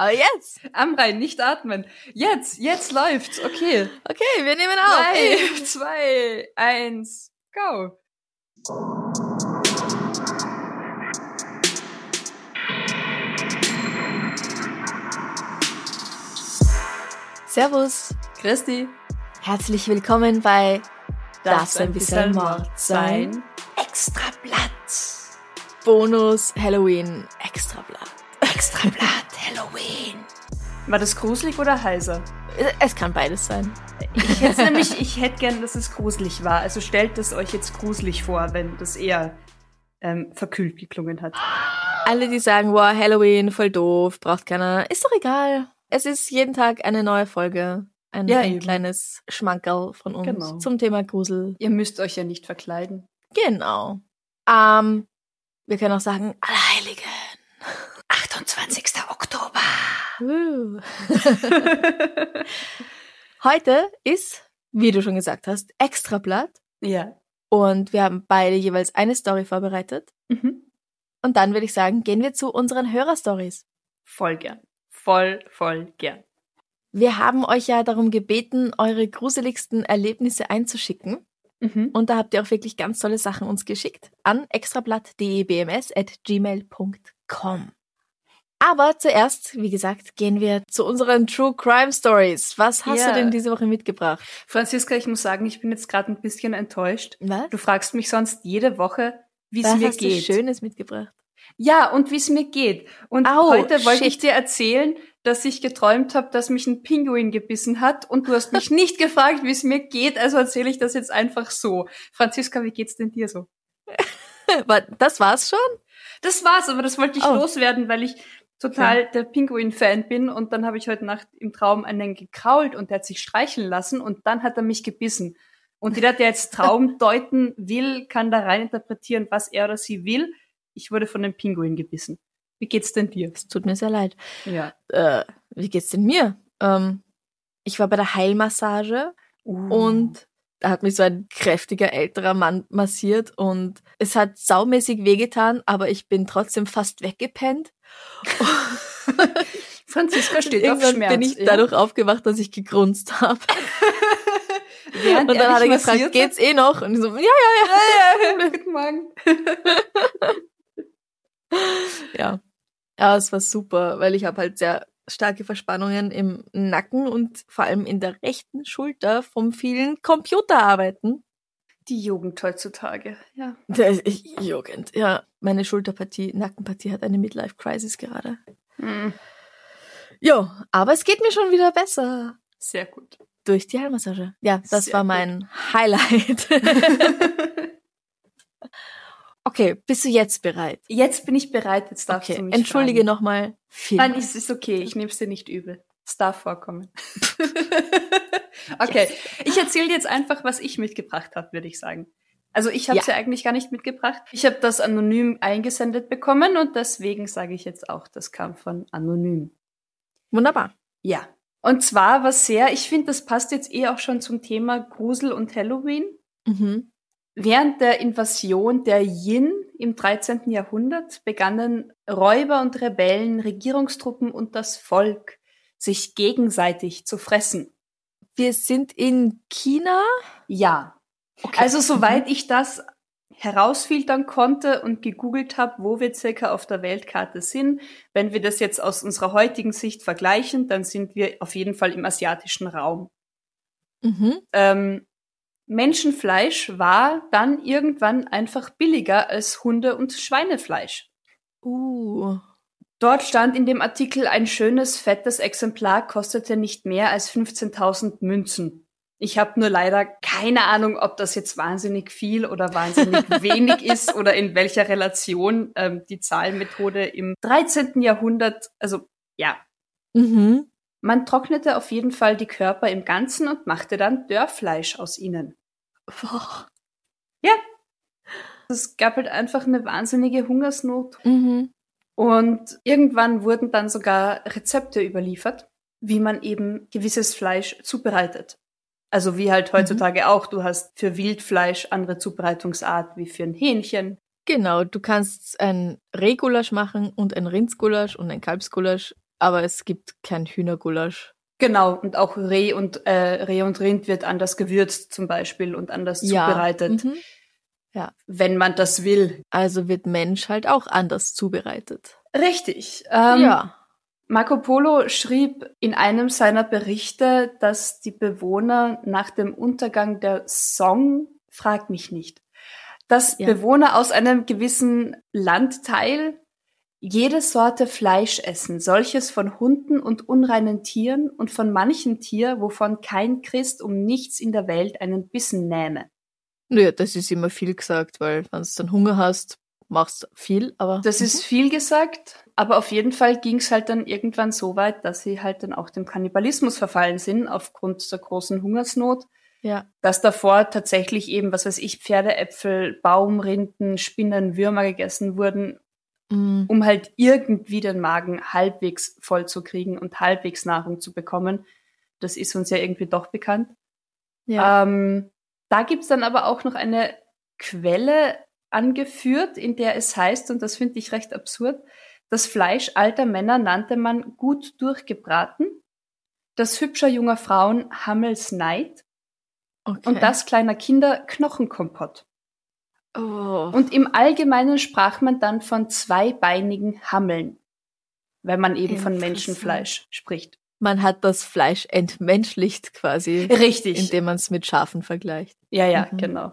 aber jetzt. Amrein, nicht atmen. Jetzt, jetzt läuft's. Okay. Okay, wir nehmen auf. Drei, zwei, eins, go. Servus. Christi. Herzlich willkommen bei Darf's ein bisschen Mord sein? Extra Blatt. Bonus Halloween Extra Blatt. Extra Blatt. War das gruselig oder heiser? Es kann beides sein. Ich hätte nämlich, ich hätte gern, dass es gruselig war. Also stellt es euch jetzt gruselig vor, wenn das eher ähm, verkühlt geklungen hat. Alle, die sagen, wow, Halloween, voll doof, braucht keiner, ist doch egal. Es ist jeden Tag eine neue Folge. Ein, Ja, ein kleines Schmankerl von uns Genau. zum Thema Grusel. Ihr müsst euch ja nicht verkleiden. Genau. Ähm, wir können auch sagen, Allerheiligen. 28. Oktober. Heute ist, wie du schon gesagt hast, Extrablatt. Ja. Und wir haben beide jeweils eine Story vorbereitet. Mhm. Und dann würde ich sagen, gehen wir zu unseren Hörerstories. Voll gern. Voll, voll gern. Wir haben euch ja darum gebeten, eure gruseligsten Erlebnisse einzuschicken. Mhm. Und da habt ihr auch wirklich ganz tolle Sachen uns geschickt an extrablatt.debms.gmail.com. Aber zuerst, wie gesagt, gehen wir zu unseren True Crime Stories. Was hast Ja. du denn diese Woche mitgebracht? Franziska, ich muss sagen, ich bin jetzt gerade ein bisschen enttäuscht. Was? Du fragst mich sonst jede Woche, wie es mir hast geht. du Schönes mitgebracht? Ja, und wie es mir geht. Und Au, heute wollte ich dir erzählen, dass ich geträumt habe, dass mich ein Pinguin gebissen hat und du hast mich nicht gefragt, wie es mir geht, also erzähle ich das jetzt einfach so. Franziska, wie geht's denn dir so? Das war's schon? Das war's, aber das wollte ich Oh. loswerden, weil ich total der Pinguin-Fan bin und dann habe ich heute Nacht im Traum einen gekrault und der hat sich streicheln lassen und dann hat er mich gebissen. Und jeder, der jetzt Traum deuten will, kann da rein interpretieren, was er oder sie will. Ich wurde von einem Pinguin gebissen. Wie geht's denn dir? Es tut mir sehr leid. Ja. Äh, wie geht's denn mir? Ähm, ich war bei der Heilmassage Uh. und hat mich so ein kräftiger älterer Mann massiert und es hat saumäßig wehgetan, aber ich bin trotzdem fast weggepennt. Franziska steht auf Irgendwann Schmerz. bin ich ja? dadurch aufgewacht, dass ich gegrunzt habe. Während Und dann hat er gefragt, massiert geht's eh noch? Und ich so, ja, ja, hat? Ja, guten Morgen. ja. Ja, es war super, weil ich habe halt sehr starke Verspannungen im Nacken und vor allem in der rechten Schulter vom vielen Computerarbeiten. Die Jugend heutzutage, ja. Ist ich, Jugend. Ja, meine Schulterpartie, Nackenpartie hat eine Midlife-Crisis gerade. Hm, Jo, aber es geht mir schon wieder besser. Sehr gut. Durch die Heilmassage. Ja, das Sehr war gut. mein Highlight. okay, bist du jetzt bereit? Jetzt bin ich bereit, jetzt darfst Okay, du mich entschuldige nochmal. Nein, es ist okay, ich nehme es dir nicht übel. Es darf vorkommen. okay, ich erzähle jetzt einfach, was ich mitgebracht habe, würde ich sagen. Also ich habe es ja. eigentlich gar nicht mitgebracht. Ich habe das anonym eingesendet bekommen und deswegen sage ich jetzt auch, das kam von anonym. Wunderbar. Ja. Und zwar was sehr, ich finde, das passt jetzt eh auch schon zum Thema Grusel und Halloween. Mhm. Während der Invasion der Yin im 13. Jahrhundert begannen Räuber und Rebellen, Regierungstruppen und das Volk sich gegenseitig zu fressen. Wir sind in China. Ja. Okay. Also soweit ich das herausfiltern konnte und gegoogelt habe, wo wir circa auf der Weltkarte sind, wenn wir das jetzt aus unserer heutigen Sicht vergleichen, dann sind wir auf jeden Fall im asiatischen Raum. Mhm. Ähm, Menschenfleisch war dann irgendwann einfach billiger als Hunde- und Schweinefleisch. Uh. Dort stand in dem Artikel, ein schönes, fettes Exemplar kostete nicht mehr als 15.000 Münzen. Ich habe nur leider keine Ahnung, ob das jetzt wahnsinnig viel oder wahnsinnig wenig ist oder in welcher Relation ähm, die Zahlmethode im 13. Jahrhundert, also ja. Mhm. Man trocknete auf jeden Fall die Körper im Ganzen und machte dann Dörrfleisch aus ihnen. Boah. Ja. Es gab halt einfach eine wahnsinnige Hungersnot. Mhm. Und irgendwann wurden dann sogar Rezepte überliefert, wie man eben gewisses Fleisch zubereitet. Also wie halt heutzutage auch, du hast für Wildfleisch andere Zubereitungsart wie für ein Hähnchen. Genau, du kannst ein Rehgulasch machen und ein Rindsgulasch und ein Kalbsgulasch, aber es gibt kein Hühnergulasch. Genau, und auch Reh und äh, Reh und Rind wird anders gewürzt zum Beispiel und anders zubereitet, Mhm. wenn man das will. Also wird Mensch halt auch anders zubereitet. Richtig. Ähm, ja. Marco Polo schrieb in einem seiner Berichte, dass die Bewohner nach dem Untergang der Song, frag mich nicht, dass Ja. Bewohner aus einem gewissen Landteil jede Sorte Fleisch essen, solches von Hunden und unreinen Tieren und von manchem Tier, wovon kein Christ um nichts in der Welt einen Bissen nähme. Naja, das ist immer viel gesagt, weil wenn du dann Hunger hast, machst du viel, aber. Das ist viel gesagt, aber auf jeden Fall ging es halt dann irgendwann so weit, dass sie halt dann auch dem Kannibalismus verfallen sind aufgrund der großen Hungersnot. Ja. dass davor tatsächlich eben, was weiß ich, Pferdeäpfel, Baumrinden, Spinnen, Würmer gegessen wurden, Mhm. um halt irgendwie den Magen halbwegs voll zu kriegen und halbwegs Nahrung zu bekommen. Das ist uns ja irgendwie doch bekannt. Ja. Ähm, da gibt's dann aber auch noch eine Quelle angeführt, in der es heißt, und das finde ich recht absurd, das Fleisch alter Männer nannte man gut durchgebraten, das hübscher junger Frauen Hammelsneid okay. und das kleiner Kinder Knochenkompott. Oh. Und im Allgemeinen sprach man dann von zweibeinigen Hammeln, wenn man eben von. Menschenfleisch spricht. man hat das Fleisch entmenschlicht quasi, Richtig. indem man es mit Schafen vergleicht. Ja, ja, Mhm. genau.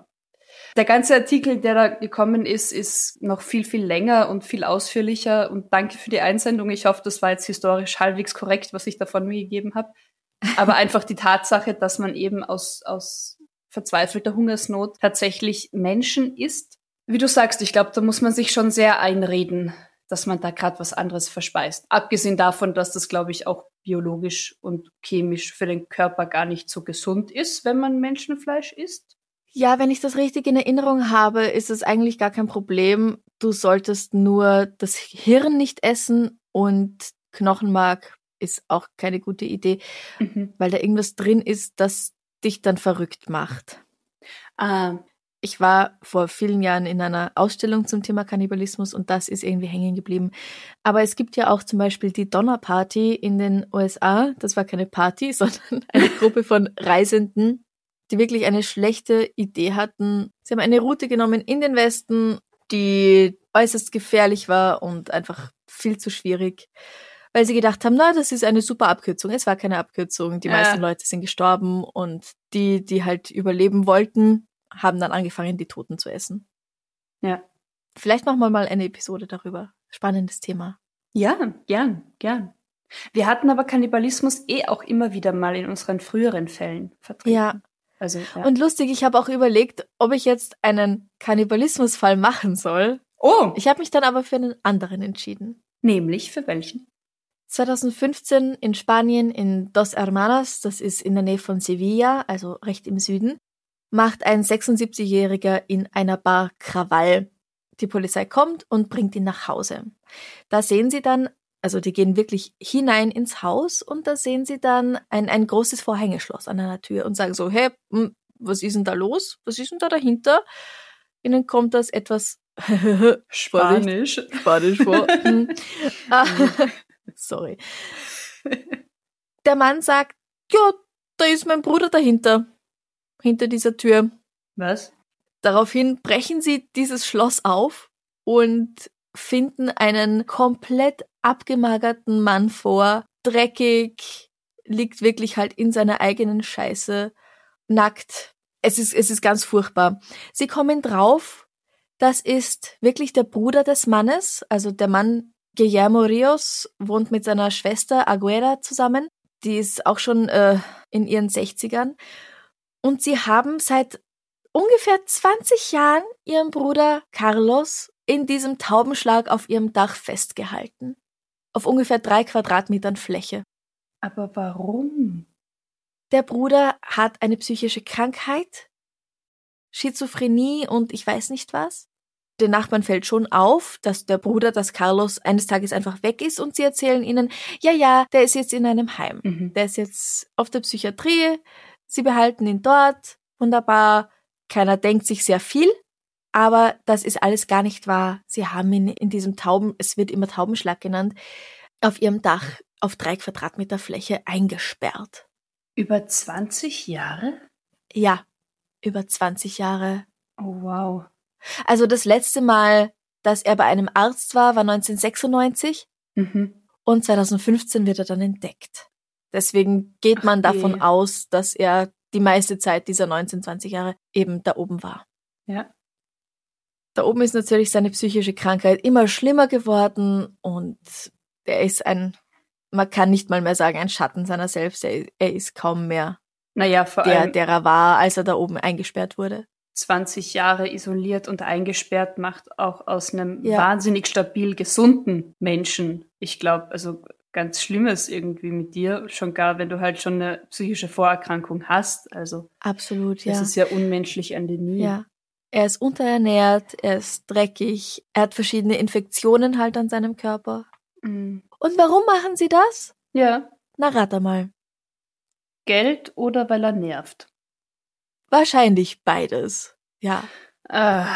Der ganze Artikel, der da gekommen ist, ist noch viel, viel länger und viel ausführlicher. Und danke für die Einsendung. Ich hoffe, das war jetzt historisch halbwegs korrekt, was ich da von mir gegeben habe. Aber einfach die Tatsache, dass man eben aus, aus verzweifelter Hungersnot tatsächlich Menschen isst. Wie du sagst, ich glaube, da muss man sich schon sehr einreden, dass man da gerade was anderes verspeist. Abgesehen davon, dass das, glaube ich, auch biologisch und chemisch für den Körper gar nicht so gesund ist, wenn man Menschenfleisch isst. Ja, wenn ich das richtig in Erinnerung habe, ist es eigentlich gar kein Problem. Du solltest nur das Hirn nicht essen und Knochenmark ist auch keine gute Idee, Mhm. weil da irgendwas drin ist, das dich dann verrückt macht. Ah, Ich war vor vielen Jahren in einer Ausstellung zum Thema Kannibalismus und das ist irgendwie hängen geblieben. Aber es gibt ja auch zum Beispiel die Donnerparty in den USA. Das war keine Party, sondern eine Gruppe von Reisenden, die wirklich eine schlechte Idee hatten. Sie haben eine Route genommen in den Westen, die äußerst gefährlich war und einfach viel zu schwierig. Weil sie gedacht haben, na, das ist eine super Abkürzung. Es war keine Abkürzung. Die Äh. meisten Leute sind gestorben und die, die halt überleben wollten, haben dann angefangen, die Toten zu essen. Ja. Vielleicht machen wir mal eine Episode darüber. Spannendes Thema. ja, gern, gern. Wir hatten aber Kannibalismus eh auch immer wieder mal in unseren früheren Fällen vertreten. Ja. Also, ja. Und lustig, ich habe auch überlegt, ob ich jetzt einen Kannibalismusfall machen soll. oh, Ich habe mich dann aber für einen anderen entschieden. nämlich für welchen? 2015 in Spanien in Dos Hermanas, das ist in der Nähe von Sevilla, also recht im Süden, macht ein 76-Jähriger in einer Bar Krawall. Die Polizei kommt und bringt ihn nach Hause. Da sehen sie dann, also die gehen wirklich hinein ins Haus und da sehen sie dann ein, ein großes Vorhängeschloss an einer Tür und sagen so, hey, hm, was ist denn da los? Was ist denn da dahinter? Ihnen kommt das etwas Vorsicht, Spanisch vor. Sorry. Der Mann sagt, ja, da ist mein Bruder dahinter. Hinter dieser Tür. Was? Daraufhin brechen sie dieses Schloss auf und finden einen komplett abgemagerten Mann vor, dreckig, liegt wirklich halt in seiner eigenen Scheiße, nackt. Es ist, es ist ganz furchtbar. Sie kommen drauf, das ist wirklich der Bruder des Mannes, also der Mann Guillermo Rios wohnt mit seiner Schwester Aguera zusammen. Die ist auch schon äh, in ihren 60ern. Und sie haben seit ungefähr 20 Jahren ihren Bruder Carlos in diesem Taubenschlag auf ihrem Dach festgehalten. Auf ungefähr drei Quadratmetern Fläche. Aber warum? Der Bruder hat eine psychische Krankheit, Schizophrenie und ich weiß nicht was. Den Nachbarn fällt schon auf, dass der Bruder, dass Carlos eines Tages einfach weg ist und sie erzählen ihnen, ja, ja, der ist jetzt in einem Heim. Mhm. Der ist jetzt auf der Psychiatrie, sie behalten ihn dort, wunderbar, keiner denkt sich sehr viel, aber das ist alles gar nicht wahr. Sie haben ihn in diesem Tauben, es wird immer Taubenschlag genannt, auf ihrem Dach auf drei Quadratmeter Fläche eingesperrt. Über 20 Jahre? Ja, über 20 Jahre. Oh, wow. Also das letzte Mal, dass er bei einem Arzt war, war 1996 Mhm. und 2015 wird er dann entdeckt. Deswegen geht man je. davon aus, dass er die meiste Zeit dieser 19, 20 Jahre eben da oben war. Ja. Da oben ist natürlich seine psychische Krankheit immer schlimmer geworden und er ist ein, man kann nicht mal mehr sagen, ein Schatten seiner selbst. Er, er ist kaum mehr Naja, vor der, allem der er war, als er da oben eingesperrt wurde. 20 Jahre isoliert und eingesperrt macht auch aus einem Ja. wahnsinnig stabil gesunden Menschen. Ich glaube, also ganz Schlimmes irgendwie mit dir, schon gar, wenn du halt schon eine psychische Vorerkrankung hast. Also Absolut, das ja. ist ja unmenschlich an den nie. Ja. Er ist unterernährt, er ist dreckig, er hat verschiedene Infektionen halt an seinem Körper. Mhm. Und warum machen sie das? ja. Na, rate mal. Geld oder weil er nervt. Wahrscheinlich beides. Ja. Ah,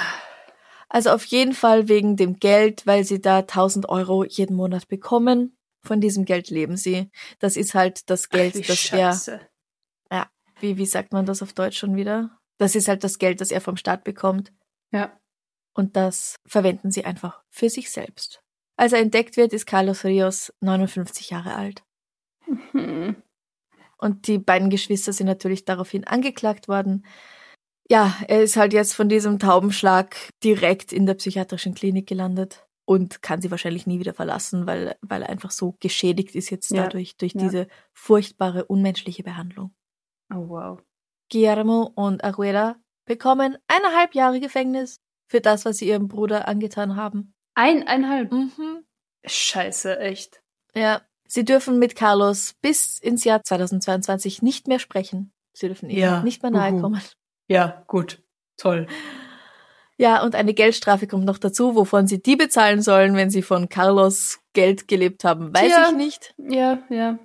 Also auf jeden Fall wegen dem Geld, weil sie da 1000 Euro jeden Monat bekommen. Von diesem Geld leben sie. Das ist halt das Geld, ach, das er, scheiße. wie, wie sagt man das auf Deutsch schon wieder? Das ist halt das Geld, das er vom Staat bekommt. Ja. Und das verwenden sie einfach für sich selbst. Als er entdeckt wird, ist Carlos Rios 59 Jahre alt. Hm. Und die beiden Geschwister sind natürlich daraufhin angeklagt worden. Ja, er ist halt jetzt von diesem Taubenschlag direkt in der psychiatrischen Klinik gelandet und kann sie wahrscheinlich nie wieder verlassen, weil, weil er einfach so geschädigt ist jetzt Ja, dadurch, durch ja. diese furchtbare, unmenschliche Behandlung. Oh, wow. Guillermo und Aguera bekommen eineinhalb Jahre Gefängnis für das, was sie ihrem Bruder angetan haben. Eineinhalb. Mhm. Scheiße, echt. Ja, sie dürfen mit Carlos bis ins Jahr 2022 nicht mehr sprechen. Sie dürfen ihm Ja, nicht mehr nahe kommen. Ja, gut. Toll. Ja, und eine Geldstrafe kommt noch dazu, wovon sie die bezahlen sollen, wenn sie von Carlos Geld gelebt haben, weiß Tja. ich nicht. Ja, ja.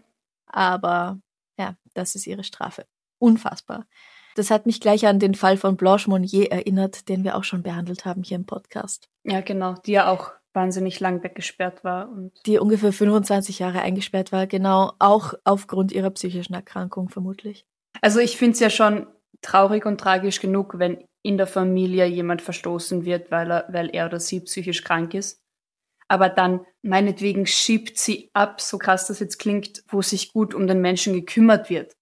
Aber ja, das ist ihre Strafe. Unfassbar. Das hat mich gleich an den Fall von Blanche Monnier erinnert, den wir auch schon behandelt haben hier im Podcast. Ja, genau. Die ja auch wahnsinnig lang weggesperrt war und Die ungefähr 25 Jahre eingesperrt war, genau auch aufgrund ihrer psychischen Erkrankung vermutlich. Also ich finde es ja schon traurig und tragisch genug, wenn in der Familie jemand verstoßen wird, weil er, weil er oder sie psychisch krank ist. Aber dann meinetwegen schiebt sie ab, so krass das jetzt klingt, wo sich gut um den Menschen gekümmert wird.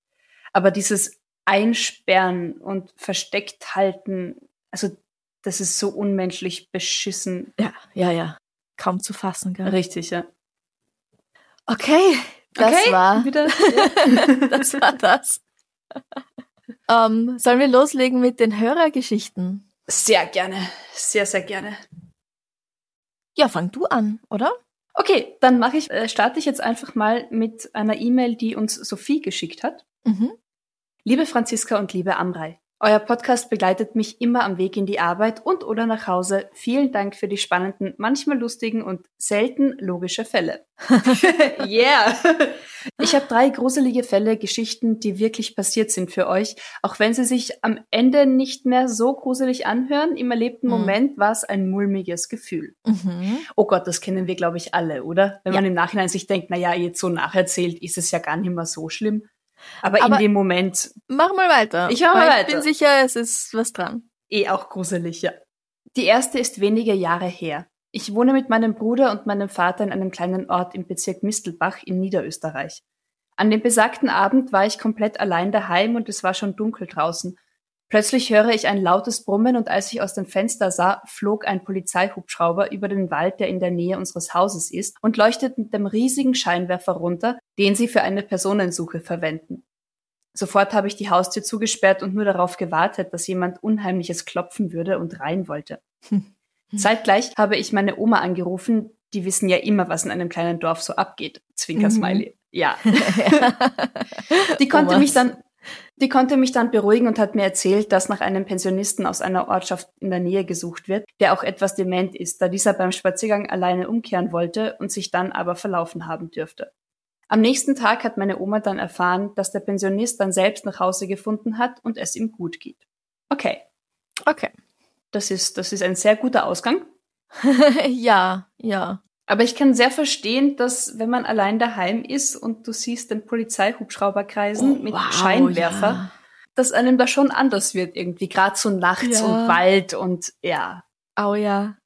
Aber dieses Einsperren und versteckt halten, also das ist so unmenschlich beschissen. Ja, ja, ja. Kaum zu fassen, gell? Richtig, ja. Okay, das okay, war wieder. das war das. Ähm, sollen wir loslegen mit den Hörergeschichten? Sehr gerne, sehr, sehr gerne. Ja, fang du an, oder? Okay, dann mache ich, äh, starte ich jetzt einfach mal mit einer E-Mail, die uns Sophie geschickt hat. Mhm. Liebe Franziska und liebe Amrei, euer Podcast begleitet mich immer am Weg in die Arbeit und oder nach Hause. Vielen Dank für die spannenden, manchmal lustigen und selten logische Fälle. yeah! Ich habe drei gruselige Fälle, Geschichten, die wirklich passiert sind für euch, auch wenn sie sich am Ende nicht mehr so gruselig anhören. Im erlebten Mhm. Moment war es ein mulmiges Gefühl. Mhm. Oh Gott, das kennen wir, glaube ich, alle, oder? Wenn Ja. man im Nachhinein sich denkt, na ja, jetzt so nacherzählt, ist es ja gar nicht mehr so schlimm. Aber, Aber- in dem Moment Mach mal weiter. Ich mach mal weiter. Ich bin sicher, es ist was dran. eh auch gruselig, ja. Die erste ist wenige Jahre her. Ich wohne mit meinem Bruder und meinem Vater in einem kleinen Ort im Bezirk Mistelbach in Niederösterreich. An dem besagten Abend war ich komplett allein daheim und es war schon dunkel draußen. Plötzlich höre ich ein lautes Brummen und als ich aus dem Fenster sah, flog ein Polizeihubschrauber über den Wald, der in der Nähe unseres Hauses ist, und leuchtet mit dem riesigen Scheinwerfer runter, den sie für eine Personensuche verwenden. Sofort habe ich die Haustür zugesperrt und nur darauf gewartet, dass jemand Unheimliches klopfen würde und rein wollte. Zeitgleich habe ich meine Oma angerufen. Die wissen ja immer, was in einem kleinen Dorf so abgeht. Zwinker Smiley. Mhm. Ja. die konnte mich dann, die konnte mich dann beruhigen und hat mir erzählt, dass nach einem Pensionisten aus einer Ortschaft in der Nähe gesucht wird, der auch etwas dement ist, da dieser beim Spaziergang alleine umkehren wollte und sich dann aber verlaufen haben dürfte. Am nächsten Tag hat meine Oma dann erfahren, dass der Pensionist dann selbst nach Hause gefunden hat und es ihm gut geht. Okay. Okay. Das ist, das ist ein sehr guter Ausgang. ja, ja. Aber ich kann sehr verstehen, dass wenn man allein daheim ist und du siehst den Polizeihubschrauber kreisen oh, mit wow, Scheinwerfer, ja. dass einem da schon anders wird irgendwie, gerade so nachts ja. und Wald und ja. Oh ja.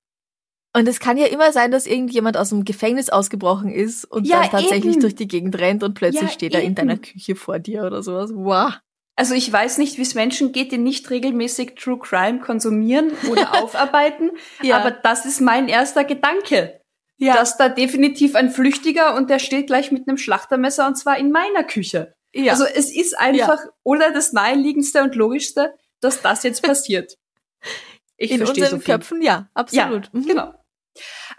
Und es kann ja immer sein, dass irgendjemand aus dem Gefängnis ausgebrochen ist und ja, dann tatsächlich eben. durch die Gegend rennt und plötzlich steht er in deiner Küche vor dir oder sowas. Wow. Also ich weiß nicht, wie es Menschen geht, die nicht regelmäßig True Crime konsumieren oder aufarbeiten, aber das ist mein erster Gedanke ja. dass da definitiv ein Flüchtiger und der steht gleich mit einem Schlachtermesser und zwar in meiner Küche. Ja. Also es ist einfach ja. oder das naheliegendste und logischste, dass das jetzt passiert. Ich in unseren Sophie. Köpfen, ja, absolut. Ja, mhm. Genau.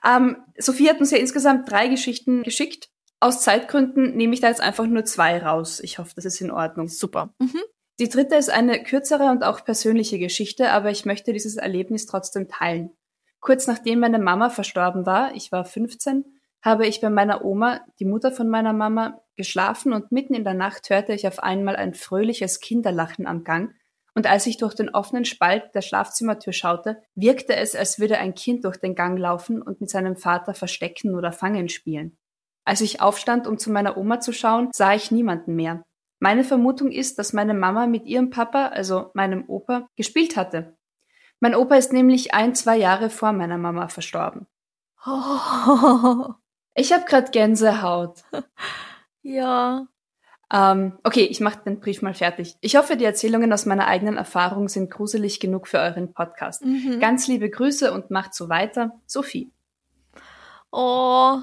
Ähm, Sophie hat uns ja insgesamt drei Geschichten geschickt. Aus Zeitgründen nehme ich da jetzt einfach nur zwei raus. Ich hoffe, das ist in Ordnung. Super. Mhm. Die dritte ist eine kürzere und auch persönliche Geschichte, aber ich möchte dieses Erlebnis trotzdem teilen. Kurz nachdem meine Mama verstorben war, ich war 15, habe ich bei meiner Oma, die Mutter von meiner Mama, geschlafen und mitten in der Nacht hörte ich auf einmal ein fröhliches Kinderlachen am Gang und als ich durch den offenen Spalt der Schlafzimmertür schaute, wirkte es, als würde ein Kind durch den Gang laufen und mit seinem Vater verstecken oder fangen spielen. Als ich aufstand, um zu meiner Oma zu schauen, sah ich niemanden mehr. Meine Vermutung ist, dass meine Mama mit ihrem Papa, also meinem Opa, gespielt hatte. Mein Opa ist nämlich ein, zwei Jahre vor meiner Mama verstorben. Oh. Ich habe gerade Gänsehaut. Ja. Ähm, okay, ich mache den Brief mal fertig. Ich hoffe, die Erzählungen aus meiner eigenen Erfahrung sind gruselig genug für euren Podcast. Mhm. Ganz liebe Grüße und macht so weiter. Sophie. Oh,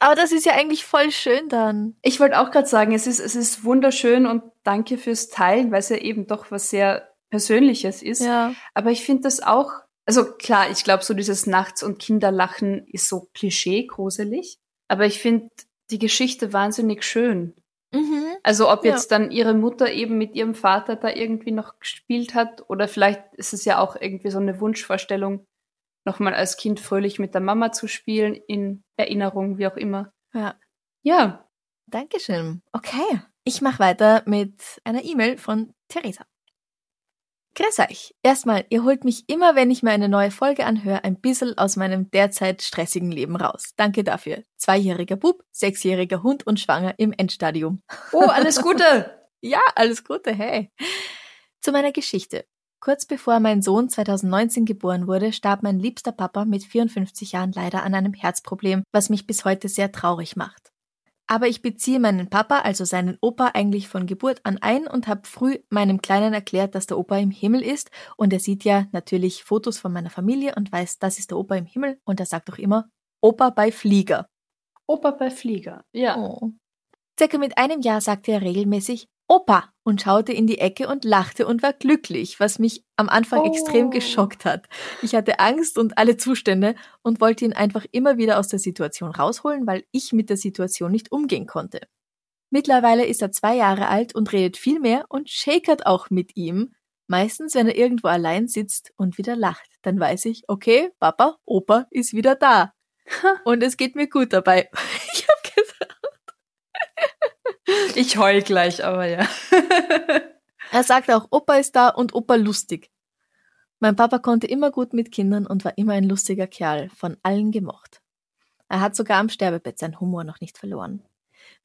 aber das ist ja eigentlich voll schön dann. Ich wollte auch gerade sagen, es ist, es ist wunderschön und danke fürs Teilen, weil es ja eben doch was sehr Persönliches ist. Ja. Aber ich finde das auch, also klar, ich glaube, so dieses Nachts- und Kinderlachen ist so klischee gruselig. Aber ich finde die Geschichte wahnsinnig schön. Mhm. Also ob jetzt ja. dann ihre Mutter eben mit ihrem Vater da irgendwie noch gespielt hat oder vielleicht ist es ja auch irgendwie so eine Wunschvorstellung, nochmal als Kind fröhlich mit der Mama zu spielen, in Erinnerung, wie auch immer. Ja. Ja. Dankeschön. Okay. Ich mache weiter mit einer E-Mail von Theresa. Grüß euch. Erstmal, ihr holt mich immer, wenn ich mir eine neue Folge anhöre, ein bisschen aus meinem derzeit stressigen Leben raus. Danke dafür. Zweijähriger Bub, sechsjähriger Hund und schwanger im Endstadium. Oh, alles Gute! ja, alles Gute, hey. Zu meiner Geschichte. Kurz bevor mein Sohn 2019 geboren wurde, starb mein liebster Papa mit 54 Jahren leider an einem Herzproblem, was mich bis heute sehr traurig macht. Aber ich beziehe meinen Papa, also seinen Opa, eigentlich von Geburt an ein und habe früh meinem Kleinen erklärt, dass der Opa im Himmel ist. Und er sieht ja natürlich Fotos von meiner Familie und weiß, das ist der Opa im Himmel. Und er sagt auch immer, Opa bei Flieger. Opa bei Flieger, ja. Oh. Circa mit einem Jahr sagte er regelmäßig, Opa und schaute in die Ecke und lachte und war glücklich, was mich am Anfang oh. extrem geschockt hat. Ich hatte Angst und alle Zustände und wollte ihn einfach immer wieder aus der Situation rausholen, weil ich mit der Situation nicht umgehen konnte. Mittlerweile ist er zwei Jahre alt und redet viel mehr und shakert auch mit ihm. Meistens, wenn er irgendwo allein sitzt und wieder lacht, dann weiß ich, okay, Papa, Opa ist wieder da. Und es geht mir gut dabei. Ich hab gesagt. Ich heul gleich, aber ja. er sagt auch, Opa ist da und Opa lustig. Mein Papa konnte immer gut mit Kindern und war immer ein lustiger Kerl, von allen gemocht. Er hat sogar am Sterbebett seinen Humor noch nicht verloren.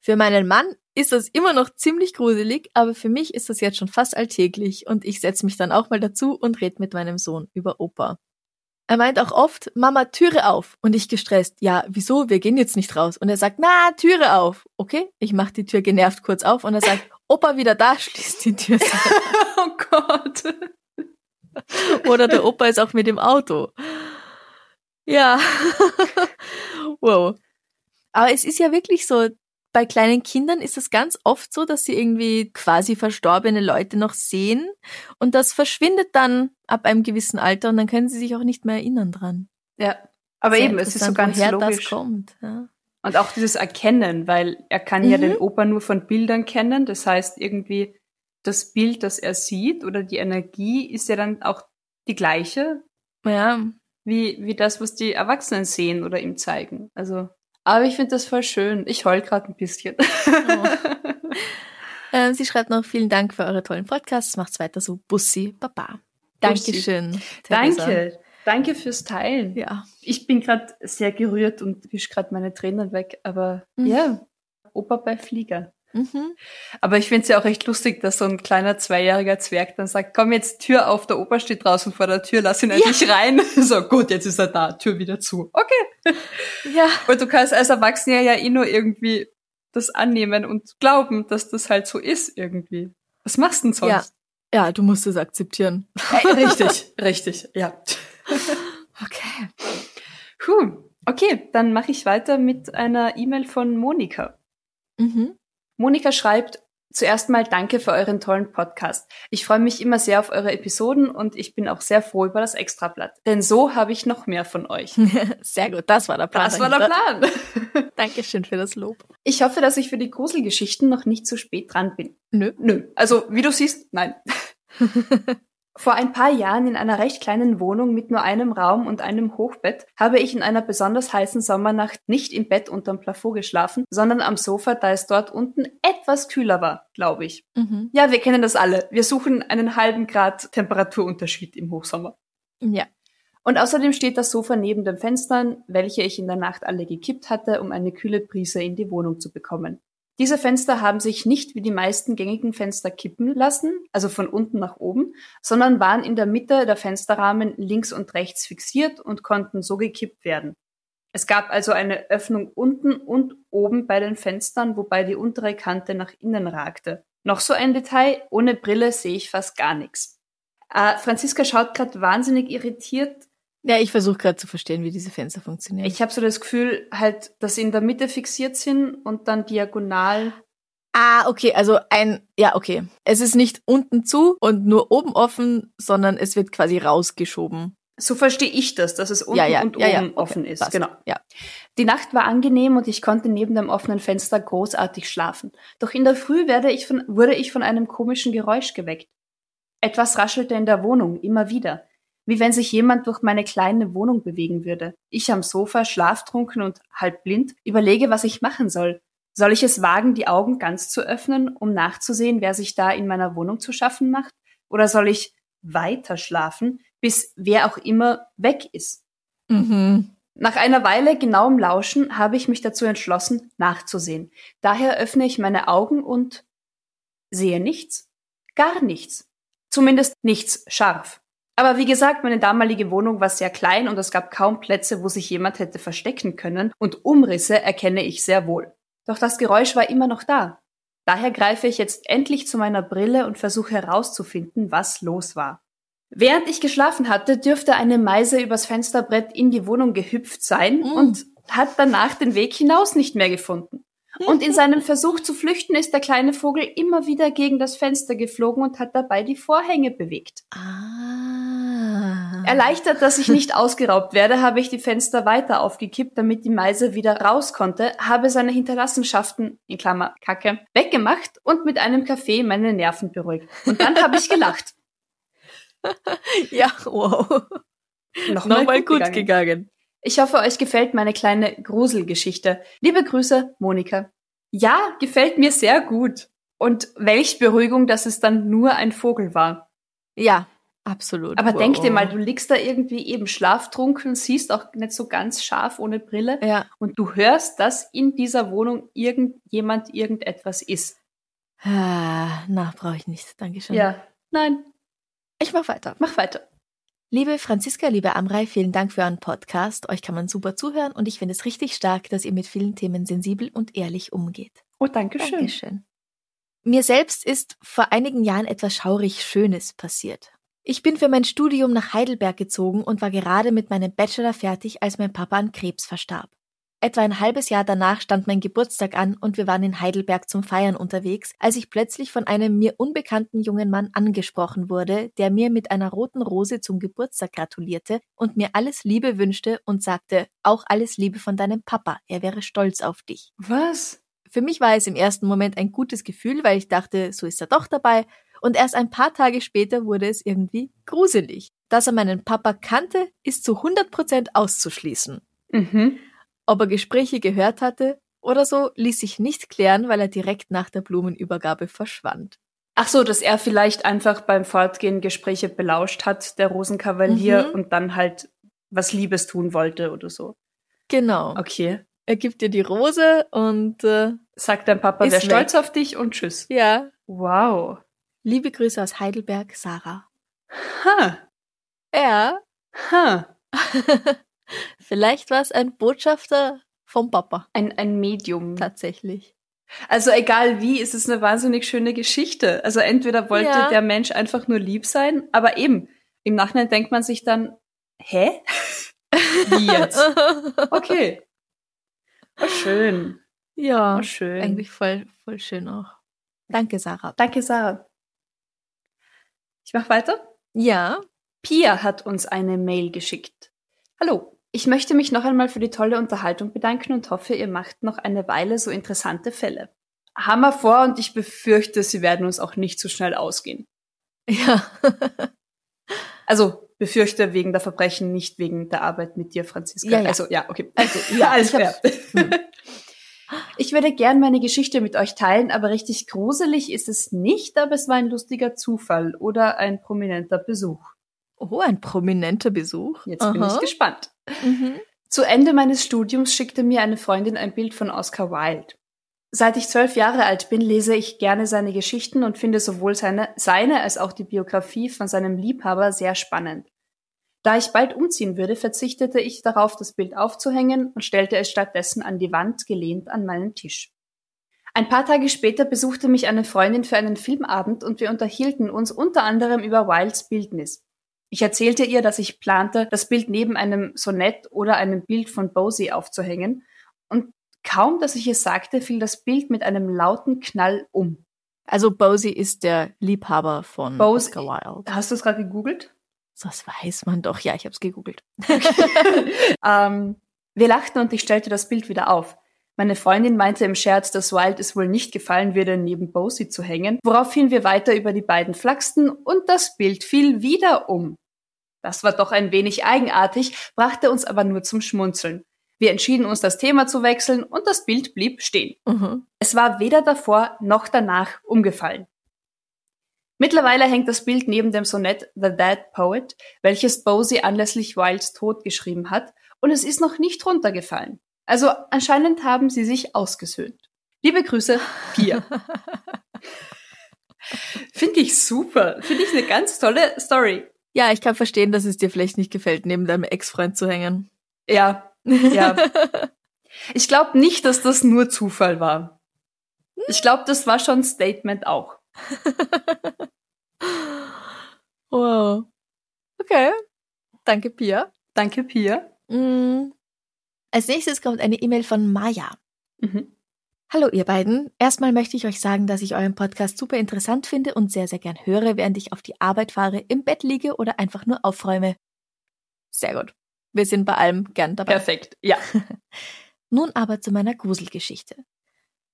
Für meinen Mann ist das immer noch ziemlich gruselig, aber für mich ist das jetzt schon fast alltäglich und ich setze mich dann auch mal dazu und red mit meinem Sohn über Opa. Er meint auch oft, Mama, Türe auf. Und ich gestresst, ja, wieso? Wir gehen jetzt nicht raus. Und er sagt, na, Türe auf. Okay, ich mach die Tür genervt kurz auf und er sagt, Opa wieder da, schließt die Tür. oh Gott. Oder der Opa ist auch mit dem Auto. Ja. wow. Aber es ist ja wirklich so, bei kleinen Kindern ist es ganz oft so, dass sie irgendwie quasi verstorbene Leute noch sehen und das verschwindet dann ab einem gewissen Alter und dann können sie sich auch nicht mehr erinnern dran. Ja, aber Sehr eben, es ist so ganz woher logisch. Das kommt. Ja. Und auch dieses Erkennen, weil er kann mhm. ja den Opa nur von Bildern kennen. Das heißt, irgendwie das Bild, das er sieht oder die Energie ist ja dann auch die gleiche. Ja. Wie, wie das, was die Erwachsenen sehen oder ihm zeigen. Also, aber ich finde das voll schön. Ich heul gerade ein bisschen. Oh. äh, sie schreibt noch, vielen Dank für eure tollen Podcasts. Macht's weiter so. Bussi, Baba. Dankeschön. Theresa. Danke. Danke fürs Teilen. Ja. Ich bin gerade sehr gerührt und wisch gerade meine Tränen weg. Aber mhm. ja, Opa bei Flieger. Mhm. Aber ich finde es ja auch recht lustig, dass so ein kleiner zweijähriger Zwerg dann sagt, komm jetzt Tür auf, der Opa steht draußen vor der Tür, lass ihn endlich ja. rein. So, gut, jetzt ist er da, Tür wieder zu. Okay. Ja. Und du kannst als Erwachsener ja eh nur irgendwie das annehmen und glauben, dass das halt so ist irgendwie. Was machst du denn sonst? Ja, ja du musst es akzeptieren. Äh, richtig, richtig, ja. Okay. Puh. Okay, dann mache ich weiter mit einer E-Mail von Monika. Mhm. Monika schreibt, zuerst mal danke für euren tollen Podcast. Ich freue mich immer sehr auf eure Episoden und ich bin auch sehr froh über das Extrablatt. Denn so habe ich noch mehr von euch. sehr gut, das war der Plan. Das war der Plan. Dankeschön für das Lob. Ich hoffe, dass ich für die Gruselgeschichten noch nicht zu spät dran bin. Nö. Nö. Also, wie du siehst, nein. Vor ein paar Jahren in einer recht kleinen Wohnung mit nur einem Raum und einem Hochbett habe ich in einer besonders heißen Sommernacht nicht im Bett unterm Plafond geschlafen, sondern am Sofa, da es dort unten etwas kühler war, glaube ich. Mhm. Ja, wir kennen das alle. Wir suchen einen halben Grad Temperaturunterschied im Hochsommer. Ja. Und außerdem steht das Sofa neben den Fenstern, welche ich in der Nacht alle gekippt hatte, um eine kühle Brise in die Wohnung zu bekommen. Diese Fenster haben sich nicht wie die meisten gängigen Fenster kippen lassen, also von unten nach oben, sondern waren in der Mitte der Fensterrahmen links und rechts fixiert und konnten so gekippt werden. Es gab also eine Öffnung unten und oben bei den Fenstern, wobei die untere Kante nach innen ragte. Noch so ein Detail, ohne Brille sehe ich fast gar nichts. Äh, Franziska schaut gerade wahnsinnig irritiert ja, ich versuche gerade zu verstehen, wie diese Fenster funktionieren. Ich habe so das Gefühl, halt, dass sie in der Mitte fixiert sind und dann diagonal. Ah, okay, also ein, ja, okay. Es ist nicht unten zu und nur oben offen, sondern es wird quasi rausgeschoben. So verstehe ich das, dass es unten ja, ja, und ja, oben okay, offen ist. Passt. Genau. Ja. Die Nacht war angenehm und ich konnte neben dem offenen Fenster großartig schlafen. Doch in der Früh werde ich von, wurde ich von einem komischen Geräusch geweckt. Etwas raschelte in der Wohnung, immer wieder wie wenn sich jemand durch meine kleine Wohnung bewegen würde. Ich am Sofa, schlaftrunken und halb blind, überlege, was ich machen soll. Soll ich es wagen, die Augen ganz zu öffnen, um nachzusehen, wer sich da in meiner Wohnung zu schaffen macht? Oder soll ich weiter schlafen, bis wer auch immer weg ist? Mhm. Nach einer Weile genauem Lauschen habe ich mich dazu entschlossen, nachzusehen. Daher öffne ich meine Augen und sehe nichts. Gar nichts. Zumindest nichts scharf. Aber wie gesagt, meine damalige Wohnung war sehr klein und es gab kaum Plätze, wo sich jemand hätte verstecken können, und Umrisse erkenne ich sehr wohl. Doch das Geräusch war immer noch da. Daher greife ich jetzt endlich zu meiner Brille und versuche herauszufinden, was los war. Während ich geschlafen hatte, dürfte eine Meise übers Fensterbrett in die Wohnung gehüpft sein mm. und hat danach den Weg hinaus nicht mehr gefunden. Und in seinem Versuch zu flüchten ist der kleine Vogel immer wieder gegen das Fenster geflogen und hat dabei die Vorhänge bewegt. Ah. Erleichtert, dass ich nicht ausgeraubt werde, habe ich die Fenster weiter aufgekippt, damit die Meise wieder raus konnte, habe seine Hinterlassenschaften, in Klammer Kacke, weggemacht und mit einem Kaffee meine Nerven beruhigt. Und dann habe ich gelacht. ja, wow. Nochmal, Nochmal gut, gegangen. gegangen. Ich hoffe, euch gefällt meine kleine Gruselgeschichte. Liebe Grüße, Monika. Ja, gefällt mir sehr gut. Und welch Beruhigung, dass es dann nur ein Vogel war. Ja, absolut. Aber wow. denk dir mal, du liegst da irgendwie eben schlaftrunken, siehst auch nicht so ganz scharf ohne Brille. Ja. Und du hörst, dass in dieser Wohnung irgendjemand irgendetwas ist. Ah, na, brauche ich nicht. Dankeschön. Ja, nein. Ich mach weiter. Mach weiter. Liebe Franziska, liebe Amrei, vielen Dank für euren Podcast. Euch kann man super zuhören und ich finde es richtig stark, dass ihr mit vielen Themen sensibel und ehrlich umgeht. Oh, danke schön. Dankeschön. Mir selbst ist vor einigen Jahren etwas schaurig Schönes passiert. Ich bin für mein Studium nach Heidelberg gezogen und war gerade mit meinem Bachelor fertig, als mein Papa an Krebs verstarb. Etwa ein halbes Jahr danach stand mein Geburtstag an und wir waren in Heidelberg zum Feiern unterwegs, als ich plötzlich von einem mir unbekannten jungen Mann angesprochen wurde, der mir mit einer roten Rose zum Geburtstag gratulierte und mir alles Liebe wünschte und sagte, auch alles Liebe von deinem Papa, er wäre stolz auf dich. Was? Für mich war es im ersten Moment ein gutes Gefühl, weil ich dachte, so ist er doch dabei, und erst ein paar Tage später wurde es irgendwie gruselig. Dass er meinen Papa kannte, ist zu 100% auszuschließen. Mhm. Ob er Gespräche gehört hatte oder so, ließ sich nicht klären, weil er direkt nach der Blumenübergabe verschwand. Ach so, dass er vielleicht einfach beim Fortgehen Gespräche belauscht hat, der Rosenkavalier, Mhm. und dann halt was Liebes tun wollte oder so. Genau. Okay. Er gibt dir die Rose und äh, Sagt dein Papa, weg. stolz auf dich und tschüss. ja, Wow. liebe Grüße aus Heidelberg, Sarah. Ha. Ja, Ha. vielleicht war es ein Botschafter vom Papa. Ein, ein Medium. Tatsächlich. Also egal wie, ist es eine wahnsinnig schöne Geschichte. Also entweder wollte Ja. der Mensch einfach nur lieb sein, aber eben, im Nachhinein denkt man sich dann, hä? Wie jetzt? Okay. Oh, schön. ja, Oh, schön. eigentlich voll, voll schön auch. Danke, Sarah. Danke, Sarah. Ich mach weiter. Ja, Pia hat uns eine Mail geschickt. Hallo, ich möchte mich noch einmal für die tolle Unterhaltung bedanken und hoffe, ihr macht noch eine Weile so interessante Fälle. Hammer vor und ich befürchte, sie werden uns auch nicht so schnell ausgehen. ja. Also befürchte wegen der Verbrechen, nicht wegen der Arbeit mit dir, Franziska. Ja, ja. Also ja, okay. Also, ja, alles klar. Ich würde gern meine Geschichte mit euch teilen, aber richtig gruselig ist es nicht, aber es war ein lustiger Zufall oder ein prominenter Besuch. Oh, ein prominenter Besuch. Jetzt bin ich gespannt. Mhm. Zu Ende meines Studiums schickte mir eine Freundin ein Bild von Oscar Wilde. Seit ich zwölf Jahre alt bin, lese ich gerne seine Geschichten und finde sowohl seine, seine als auch die Biografie von seinem Liebhaber sehr spannend. Da ich bald umziehen würde, verzichtete ich darauf, das Bild aufzuhängen und stellte es stattdessen an die Wand gelehnt an meinen Tisch. Ein paar Tage später besuchte mich eine Freundin für einen Filmabend und wir unterhielten uns unter anderem über Wildes Bildnis. Ich erzählte ihr, dass ich plante, das Bild neben einem Sonett oder einem Bild von Bosie aufzuhängen, und kaum, dass ich es sagte, fiel das Bild mit einem lauten Knall um. Also Bosie ist der Liebhaber von Bosie- Oscar Wilde. Hast du es gerade gegoogelt? Das weiß man doch. Ja, ich habe es gegoogelt. ähm, wir lachten und ich stellte das Bild wieder auf. Meine Freundin meinte im Scherz, dass Wilde es wohl nicht gefallen würde, neben Bosie zu hängen, woraufhin wir weiter über die beiden flachsten und das Bild fiel wieder um. Das war doch ein wenig eigenartig, brachte uns aber nur zum Schmunzeln. Wir entschieden uns, das Thema zu wechseln und das Bild blieb stehen. Mhm. Es war weder davor noch danach umgefallen. Mittlerweile hängt das Bild neben dem Sonett The Dead Poet, welches Bosie anlässlich Wildes Tod geschrieben hat, und es ist noch nicht runtergefallen. Also anscheinend haben sie sich ausgesöhnt. Liebe Grüße, Pia. Finde ich super. Finde ich eine ganz tolle Story. Ja, ich kann verstehen, dass es dir vielleicht nicht gefällt, neben deinem Ex-Freund zu hängen. Ja, ja. Ich glaube nicht, dass das nur Zufall war. Ich glaube, das war schon ein Statement auch. wow. Okay. Danke, Pia. Danke, Pia. Mm. Als nächstes kommt eine E-Mail von Maya. Mhm. Hallo ihr beiden. Erstmal möchte ich euch sagen, dass ich euren Podcast super interessant finde und sehr, sehr gern höre, während ich auf die Arbeit fahre, im Bett liege oder einfach nur aufräume. Sehr gut. Wir sind bei allem gern dabei. Perfekt. Ja. Nun aber zu meiner Gruselgeschichte.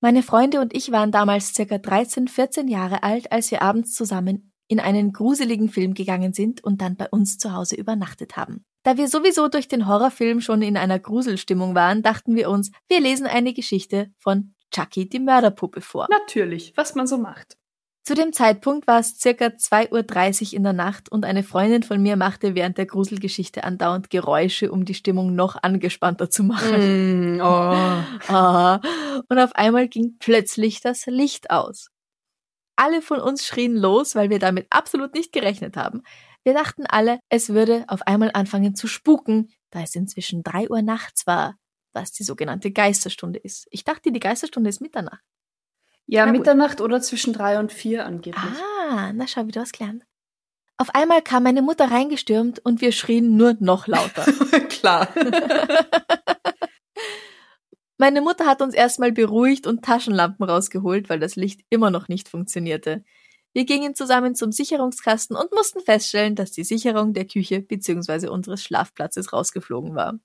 Meine Freunde und ich waren damals circa 13, 14 Jahre alt, als wir abends zusammen in einen gruseligen Film gegangen sind und dann bei uns zu Hause übernachtet haben. Da wir sowieso durch den Horrorfilm schon in einer Gruselstimmung waren, dachten wir uns, wir lesen eine Geschichte von Chucky die Mörderpuppe vor. Natürlich, was man so macht. Zu dem Zeitpunkt war es circa 2.30 Uhr in der Nacht und eine Freundin von mir machte während der Gruselgeschichte andauernd Geräusche, um die Stimmung noch angespannter zu machen. Mm, oh. Ah, und auf einmal ging plötzlich das Licht aus. Alle von uns schrien los, weil wir damit absolut nicht gerechnet haben. Wir dachten alle, es würde auf einmal anfangen zu spuken, da es inzwischen drei Uhr nachts war, was die sogenannte Geisterstunde ist. Ich dachte, die Geisterstunde ist Mitternacht. Ja, Na gut. Mitternacht oder zwischen drei und vier angeblich. Ah, na schau, wie du was gelernt. Auf einmal kam meine Mutter reingestürmt und wir schrien nur noch lauter. Klar. Meine Mutter hat uns erstmal beruhigt und Taschenlampen rausgeholt, weil das Licht immer noch nicht funktionierte. Wir gingen zusammen zum Sicherungskasten und mussten feststellen, dass die Sicherung der Küche bzw. unseres Schlafplatzes rausgeflogen war.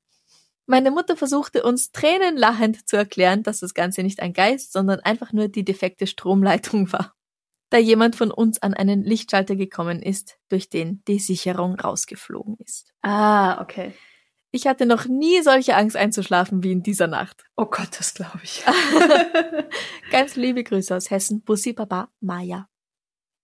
Meine Mutter versuchte uns tränenlachend zu erklären, dass das Ganze nicht ein Geist, sondern einfach nur die defekte Stromleitung war. Da jemand von uns an einen Lichtschalter gekommen ist, durch den die Sicherung rausgeflogen ist. Ah, okay. Ich hatte noch nie solche Angst einzuschlafen wie in dieser Nacht. Oh Gott, das glaube ich. Ganz liebe Grüße aus Hessen, Bussi Baba Maya.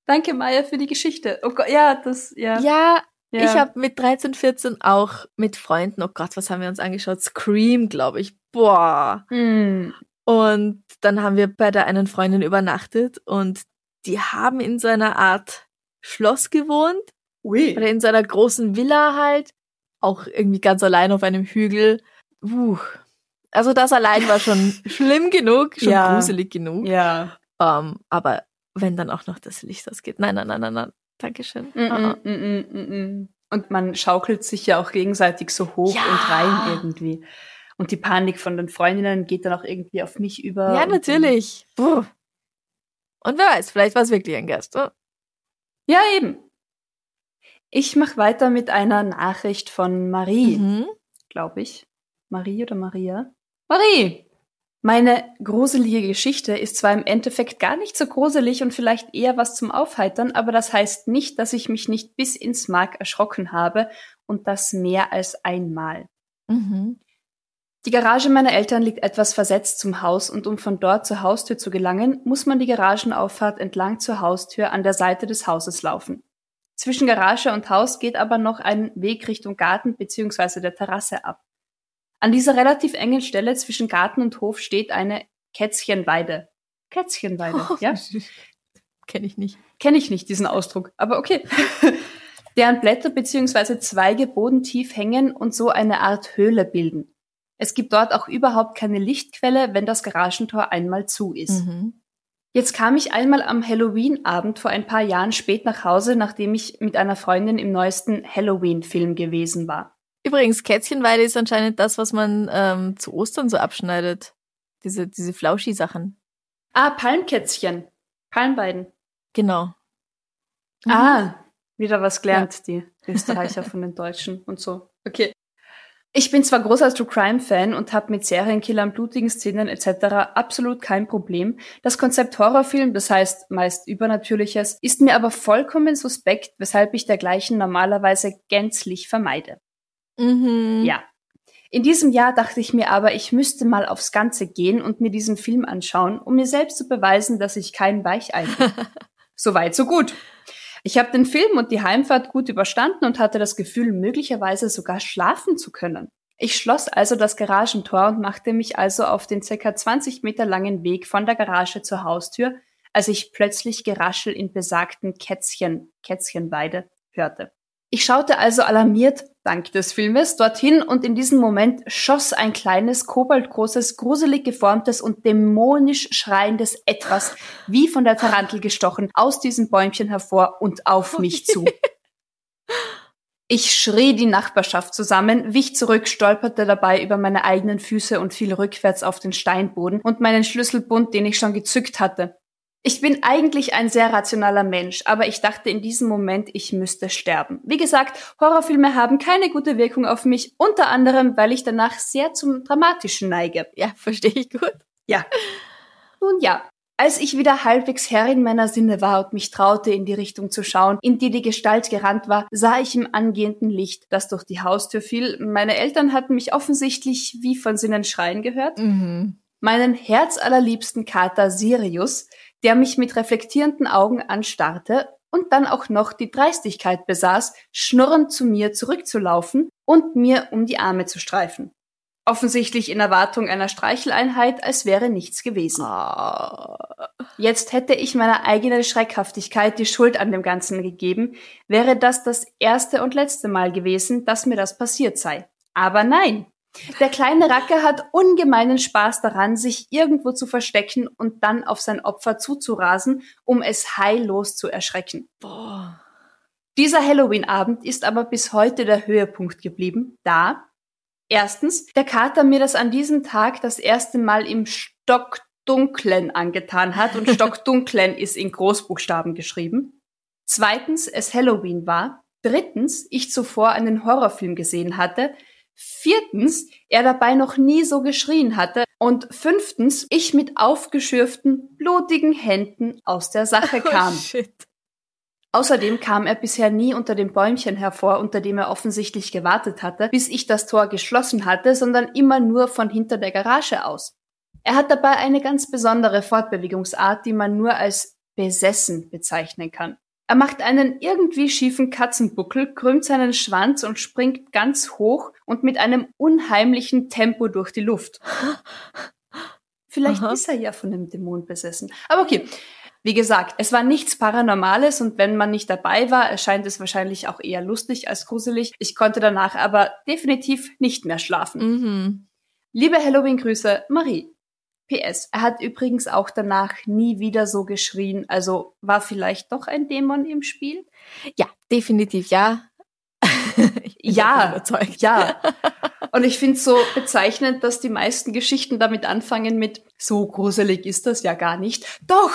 Danke, Maya, für die Geschichte. Oh Gott, ja, das, ja. Ja, Ja. ich habe mit 13, 14 auch mit Freunden, oh Gott, was haben wir uns angeschaut? Scream, glaube ich. Boah. Hm. Und dann haben wir bei der einen Freundin übernachtet und die haben in so einer Art Schloss gewohnt Ui. oder in so einer großen Villa halt, auch irgendwie ganz allein auf einem Hügel. Puh. Also das allein war schon schlimm genug, schon Ja. gruselig genug. Ja. Ähm, aber wenn dann auch noch das Licht ausgeht. Nein, nein, nein, nein, nein. Dankeschön. Mm, mm, mm, mm. Und man schaukelt sich ja auch gegenseitig so hoch Ja. und rein irgendwie. Und die Panik von den Freundinnen geht dann auch irgendwie auf mich über. Ja, und- natürlich. Puh. Und wer weiß, vielleicht war es wirklich ein Gast. Oh. Ja, eben. Ich mache weiter mit einer Nachricht von Marie, Mhm. glaube ich. Marie oder Maria? Marie! Meine gruselige Geschichte ist zwar im Endeffekt gar nicht so gruselig und vielleicht eher was zum Aufheitern, aber das heißt nicht, dass ich mich nicht bis ins Mark erschrocken habe und das mehr als einmal. Mhm. Die Garage meiner Eltern liegt etwas versetzt zum Haus und um von dort zur Haustür zu gelangen, muss man die Garagenauffahrt entlang zur Haustür an der Seite des Hauses laufen. Zwischen Garage und Haus geht aber noch ein Weg Richtung Garten bzw. der Terrasse ab. An dieser relativ engen Stelle zwischen Garten und Hof steht eine Kätzchenweide. Kätzchenweide, ja? Kenne ich nicht. Kenne ich nicht, diesen Ausdruck, aber okay. Deren Blätter bzw. Zweige bodentief hängen und so eine Art Höhle bilden. Es gibt dort auch überhaupt keine Lichtquelle, wenn das Garagentor einmal zu ist. Mhm. Jetzt kam ich einmal am Halloween-Abend vor ein paar Jahren spät nach Hause, nachdem ich mit einer Freundin im neuesten Halloween-Film gewesen war. Übrigens, Kätzchenweide ist anscheinend das, was man ähm, zu Ostern so abschneidet. Diese, diese Flauschi-Sachen. Ah, Palmkätzchen. Palmweiden. Genau. Mhm. Ah, wieder was gelernt, die Österreicher von den Deutschen und so. Okay. Ich bin zwar großer True Crime Fan und habe mit Serienkillern, blutigen Szenen etc. absolut kein Problem. Das Konzept Horrorfilm, das heißt meist Übernatürliches, ist mir aber vollkommen suspekt, weshalb ich dergleichen normalerweise gänzlich vermeide. Mhm. Ja. In diesem Jahr dachte ich mir aber, ich müsste mal aufs Ganze gehen und mir diesen Film anschauen, um mir selbst zu beweisen, dass ich kein Weichei bin. Soweit, so gut. Ich habe den Film und die Heimfahrt gut überstanden und hatte das Gefühl, möglicherweise sogar schlafen zu können. Ich schloss also das Garagentor und machte mich also auf den circa 20 Meter langen Weg von der Garage zur Haustür, als ich plötzlich Geraschel in besagten Kätzchen, Kätzchenweide hörte. Ich schaute also alarmiert, dank des Filmes, dorthin und in diesem Moment schoss ein kleines, kobaltgroßes, gruselig geformtes und dämonisch schreiendes Etwas, wie von der Tarantel gestochen, aus diesem Bäumchen hervor und auf mich zu. Ich schrie die Nachbarschaft zusammen, wich zurück, stolperte dabei über meine eigenen Füße und fiel rückwärts auf den Steinboden und meinen Schlüsselbund, den ich schon gezückt hatte. Ich bin eigentlich ein sehr rationaler Mensch, aber ich dachte in diesem Moment, ich müsste sterben. Wie gesagt, Horrorfilme haben keine gute Wirkung auf mich, unter anderem, weil ich danach sehr zum Dramatischen neige. Ja, verstehe ich gut. Ja. Nun ja. Als ich wieder halbwegs Herrin meiner Sinne war und mich traute, in die Richtung zu schauen, in die die Gestalt gerannt war, sah ich im angehenden Licht, das durch die Haustür fiel. Meine Eltern hatten mich offensichtlich wie von Sinnen schreien gehört. Mhm. Meinen herzallerliebsten Kater Sirius, der mich mit reflektierenden Augen anstarrte und dann auch noch die Dreistigkeit besaß, schnurrend zu mir zurückzulaufen und mir um die Arme zu streifen. Offensichtlich in Erwartung einer Streicheleinheit, als wäre nichts gewesen. Ah. Jetzt hätte ich meiner eigenen Schreckhaftigkeit die Schuld an dem Ganzen gegeben, wäre das das erste und letzte Mal gewesen, dass mir das passiert sei. Aber nein. Der kleine Racker hat ungemeinen Spaß daran, sich irgendwo zu verstecken und dann auf sein Opfer zuzurasen, um es heillos zu erschrecken. Boah. Dieser Halloween-Abend ist aber bis heute der Höhepunkt geblieben, da Erstens, der Kater mir das an diesem Tag das erste Mal im Stockdunklen angetan hat und Stockdunklen ist in Großbuchstaben geschrieben. Zweitens, es Halloween war. Drittens, ich zuvor einen Horrorfilm gesehen hatte. Viertens, er dabei noch nie so geschrien hatte. Und fünftens, ich mit aufgeschürften, blutigen Händen aus der Sache oh, kam. Oh, Außerdem kam er bisher nie unter dem Bäumchen hervor, unter dem er offensichtlich gewartet hatte, bis ich das Tor geschlossen hatte, sondern immer nur von hinter der Garage aus. Er hat dabei eine ganz besondere Fortbewegungsart, die man nur als besessen bezeichnen kann. Er macht einen irgendwie schiefen Katzenbuckel, krümmt seinen Schwanz und springt ganz hoch und mit einem unheimlichen Tempo durch die Luft. Vielleicht Aha. ist er ja von einem Dämon besessen. Aber okay. Wie gesagt, es war nichts Paranormales und wenn man nicht dabei war, erscheint es wahrscheinlich auch eher lustig als gruselig. Ich konnte danach aber definitiv nicht mehr schlafen. Mhm. Liebe Halloween-Grüße, Marie. PS. Er hat übrigens auch danach nie wieder so geschrien. Also war vielleicht doch ein Dämon im Spiel? Ja, definitiv ja. ja, ja. Und ich finde es so bezeichnend, dass die meisten Geschichten damit anfangen mit so gruselig ist das ja gar nicht. Doch!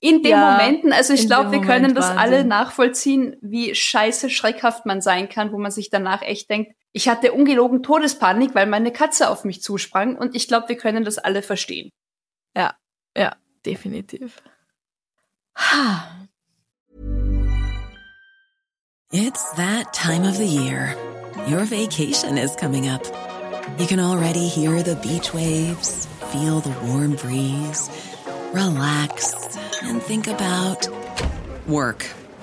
In den ja, Momenten, also ich glaube, wir können das Wahnsinn. alle nachvollziehen, wie scheiße schreckhaft man sein kann, wo man sich danach echt denkt, ich hatte ungelogen Todespanik, weil meine Katze auf mich zusprang und ich glaube, wir können das alle verstehen. Ja, ja, definitiv. It's that time of the year. Your vacation is coming up. You can already hear the beach waves, feel the warm breeze, relax and think about work.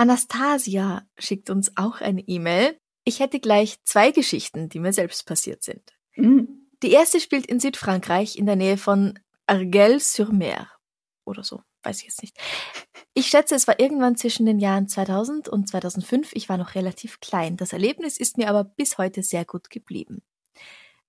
Anastasia schickt uns auch eine E-Mail. Ich hätte gleich zwei Geschichten, die mir selbst passiert sind. Mhm. Die erste spielt in Südfrankreich in der Nähe von Argel-sur-Mer oder so, weiß ich jetzt nicht. Ich schätze, es war irgendwann zwischen den Jahren 2000 und 2005. Ich war noch relativ klein. Das Erlebnis ist mir aber bis heute sehr gut geblieben.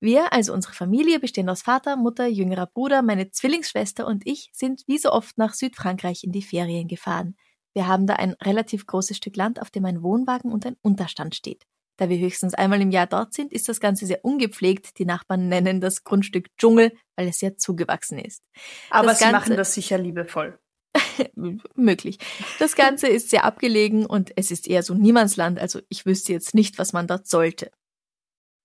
Wir, also unsere Familie, bestehen aus Vater, Mutter, jüngerer Bruder, meine Zwillingsschwester und ich, sind wie so oft nach Südfrankreich in die Ferien gefahren. Wir haben da ein relativ großes Stück Land, auf dem ein Wohnwagen und ein Unterstand steht. Da wir höchstens einmal im Jahr dort sind, ist das Ganze sehr ungepflegt. Die Nachbarn nennen das Grundstück Dschungel, weil es sehr zugewachsen ist. Aber das sie Ganze, machen das sicher liebevoll. möglich. Das Ganze ist sehr abgelegen und es ist eher so Niemandsland, also ich wüsste jetzt nicht, was man dort sollte.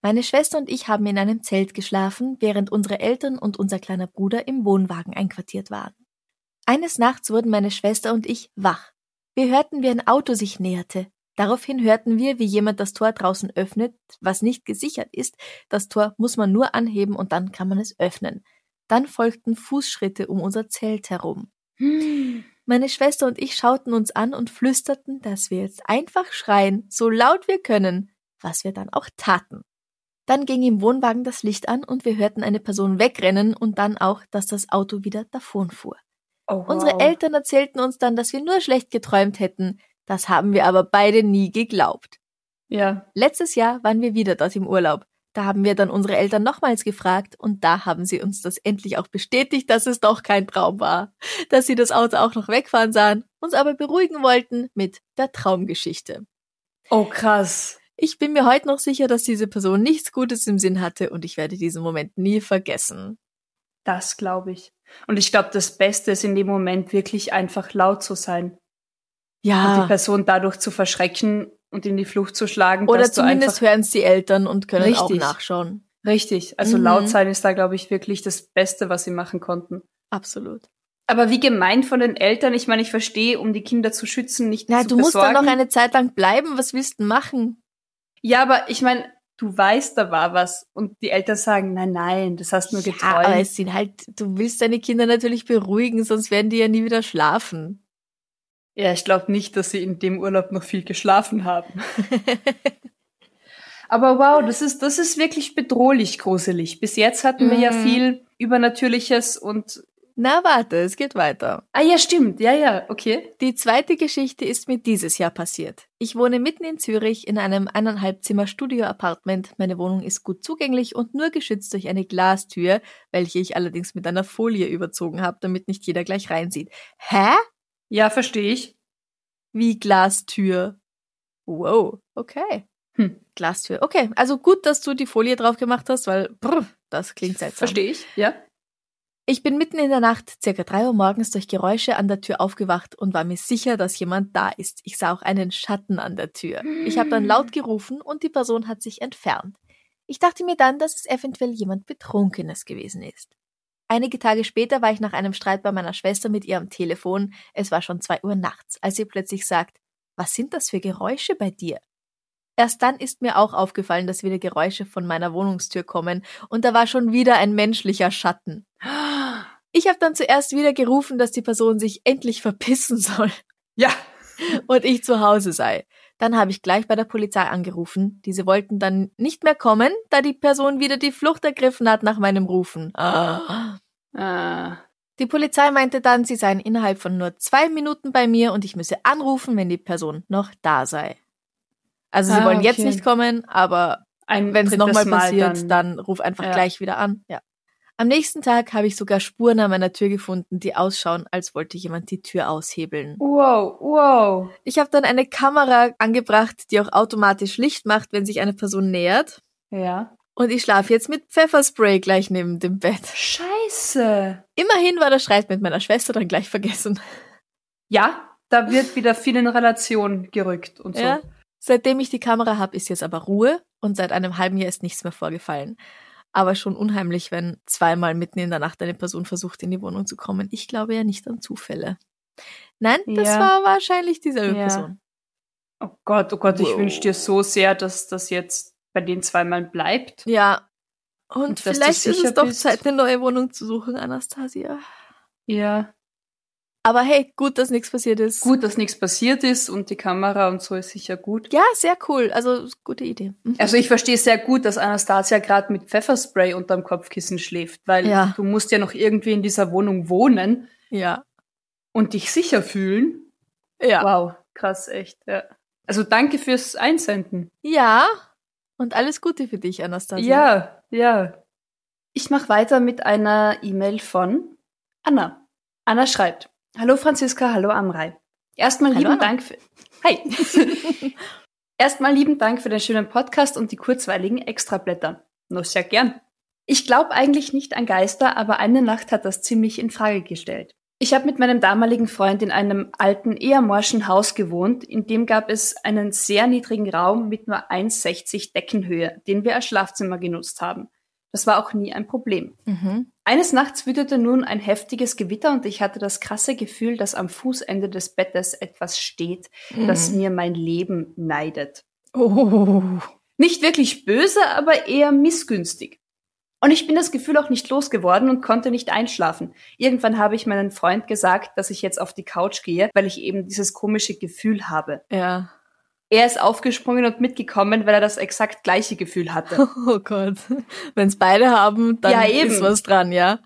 Meine Schwester und ich haben in einem Zelt geschlafen, während unsere Eltern und unser kleiner Bruder im Wohnwagen einquartiert waren. Eines Nachts wurden meine Schwester und ich wach. Wir hörten, wie ein Auto sich näherte. Daraufhin hörten wir, wie jemand das Tor draußen öffnet, was nicht gesichert ist. Das Tor muss man nur anheben und dann kann man es öffnen. Dann folgten Fußschritte um unser Zelt herum. Meine Schwester und ich schauten uns an und flüsterten, dass wir jetzt einfach schreien, so laut wir können, was wir dann auch taten. Dann ging im Wohnwagen das Licht an und wir hörten eine Person wegrennen und dann auch, dass das Auto wieder davonfuhr. Oh, wow. Unsere Eltern erzählten uns dann, dass wir nur schlecht geträumt hätten. Das haben wir aber beide nie geglaubt. Ja. Letztes Jahr waren wir wieder dort im Urlaub. Da haben wir dann unsere Eltern nochmals gefragt und da haben sie uns das endlich auch bestätigt, dass es doch kein Traum war. Dass sie das Auto auch noch wegfahren sahen, uns aber beruhigen wollten mit der Traumgeschichte. Oh krass. Ich bin mir heute noch sicher, dass diese Person nichts Gutes im Sinn hatte und ich werde diesen Moment nie vergessen. Das glaube ich. Und ich glaube, das Beste ist in dem Moment wirklich einfach laut zu sein. Ja. Und die Person dadurch zu verschrecken und in die Flucht zu schlagen. Oder zumindest hören es die Eltern und können richtig, auch nachschauen. Richtig. Also mhm. laut sein ist da, glaube ich, wirklich das Beste, was sie machen konnten. Absolut. Aber wie gemein von den Eltern. Ich meine, ich verstehe, um die Kinder zu schützen, nicht Na, zu du musst besorgen. dann noch eine Zeit lang bleiben. Was willst du machen? Ja, aber ich meine, du weißt, da war was. Und die Eltern sagen, nein, nein, das hast du nur Ja, geträumt. aber es sind halt, du willst deine Kinder natürlich beruhigen, sonst werden die ja nie wieder schlafen. Ja, ich glaube nicht, dass sie in dem Urlaub noch viel geschlafen haben. Aber wow, das ist, das ist wirklich bedrohlich gruselig. Bis jetzt hatten wir ja Mhm. viel Übernatürliches und. Na, warte, es geht weiter. Ah ja, stimmt. Ja, ja, okay. Die zweite Geschichte ist mir dieses Jahr passiert. Ich wohne mitten in Zürich in einem eineinhalb Zimmer Studio-Apartment. Meine Wohnung ist gut zugänglich und nur geschützt durch eine Glastür, welche ich allerdings mit einer Folie überzogen habe, damit nicht jeder gleich reinsieht. Hä? Ja, verstehe ich. Wie Glastür? Wow, okay. Hm. Glastür. Okay, also gut, dass du die Folie drauf gemacht hast, weil brr, das klingt seltsam. Verstehe ich, ja. Ich bin mitten in der Nacht, circa drei Uhr morgens, durch Geräusche an der Tür aufgewacht und war mir sicher, dass jemand da ist. Ich sah auch einen Schatten an der Tür. Ich habe dann laut gerufen und die Person hat sich entfernt. Ich dachte mir dann, dass es eventuell jemand Betrunkenes gewesen ist. Einige Tage später war ich nach einem Streit bei meiner Schwester mit ihr am Telefon. Es war schon zwei Uhr nachts, als sie plötzlich sagt, was sind das für Geräusche bei dir? Erst dann ist mir auch aufgefallen, dass wieder Geräusche von meiner Wohnungstür kommen und da war schon wieder ein menschlicher Schatten. Ich habe dann zuerst wieder gerufen, dass die Person sich endlich verpissen soll Ja. und ich zu Hause sei. Dann habe ich gleich bei der Polizei angerufen. Diese wollten dann nicht mehr kommen, da die Person wieder die Flucht ergriffen hat nach meinem Rufen. Ah. Ah. Die Polizei meinte dann, sie seien innerhalb von nur zwei Minuten bei mir und ich müsse anrufen, wenn die Person noch da sei. Also sie Ah, wollen jetzt okay. nicht kommen, aber wenn es nochmal Mal passiert, dann, ruf einfach Ja. gleich wieder an. Ja. Am nächsten Tag habe ich sogar Spuren an meiner Tür gefunden, die ausschauen, als wollte jemand die Tür aushebeln. Wow, wow. Ich habe dann eine Kamera angebracht, die auch automatisch Licht macht, wenn sich eine Person nähert. Ja. Und ich schlafe jetzt mit Pfefferspray gleich neben dem Bett. Scheiße. Immerhin war der Streit mit meiner Schwester dann gleich vergessen. Ja, da wird wieder viel in Relation gerückt und so. Ja. Seitdem ich die Kamera habe, ist jetzt aber Ruhe und seit einem halben Jahr ist nichts mehr vorgefallen. Aber schon unheimlich, wenn zweimal mitten in der Nacht eine Person versucht, in die Wohnung zu kommen. Ich glaube ja nicht an Zufälle. Nein, das Ja. war wahrscheinlich dieselbe Ja. Person. Oh Gott, oh Gott, ich Wow. wünsche dir so sehr, dass das jetzt bei den zweimal bleibt. Ja. Und, Und vielleicht ist es doch bist. Zeit, eine neue Wohnung zu suchen, Anastasia. Ja. Aber hey, gut, dass nichts passiert ist. Gut, dass nichts passiert ist und die Kamera und so ist sicher gut. Ja, sehr cool. Also, gute Idee. Mhm. Also ich verstehe sehr gut, dass Anastasia gerade mit Pfefferspray unterm Kopfkissen schläft, weil Ja. du musst ja noch irgendwie in dieser Wohnung wohnen Ja. und dich sicher fühlen. Ja. Wow, krass, echt. Ja. Also danke fürs Einsenden. Ja. Und alles Gute für dich, Anastasia. Ja, ja. Ich mache weiter mit einer E-Mail von Anna. Anna schreibt: Hallo Franziska, hallo Amrei. Erstmal Hallo, lieben Anna. Dank für. Hi. Erstmal lieben Dank für den schönen Podcast und die kurzweiligen Extrablätter. Nur sehr gern. Ich glaube eigentlich nicht an Geister, aber eine Nacht hat das ziemlich in Frage gestellt. Ich habe mit meinem damaligen Freund in einem alten, eher morschen Haus gewohnt. In dem gab es einen sehr niedrigen Raum mit nur 1,60 Deckenhöhe, den wir als Schlafzimmer genutzt haben. Das war auch nie ein Problem. Mhm. Eines Nachts wütete nun ein heftiges Gewitter und ich hatte das krasse Gefühl, dass am Fußende des Bettes etwas steht, das mir mein Leben neidet. Oh. Nicht wirklich böse, aber eher missgünstig. Und ich bin das Gefühl auch nicht losgeworden und konnte nicht einschlafen. Irgendwann habe ich meinem Freund gesagt, dass ich jetzt auf die Couch gehe, weil ich eben dieses komische Gefühl habe. Ja. Er ist aufgesprungen und mitgekommen, weil er das exakt gleiche Gefühl hatte. Oh Gott. Wenn's beide haben, dann Ja, eben. ist was dran, ja?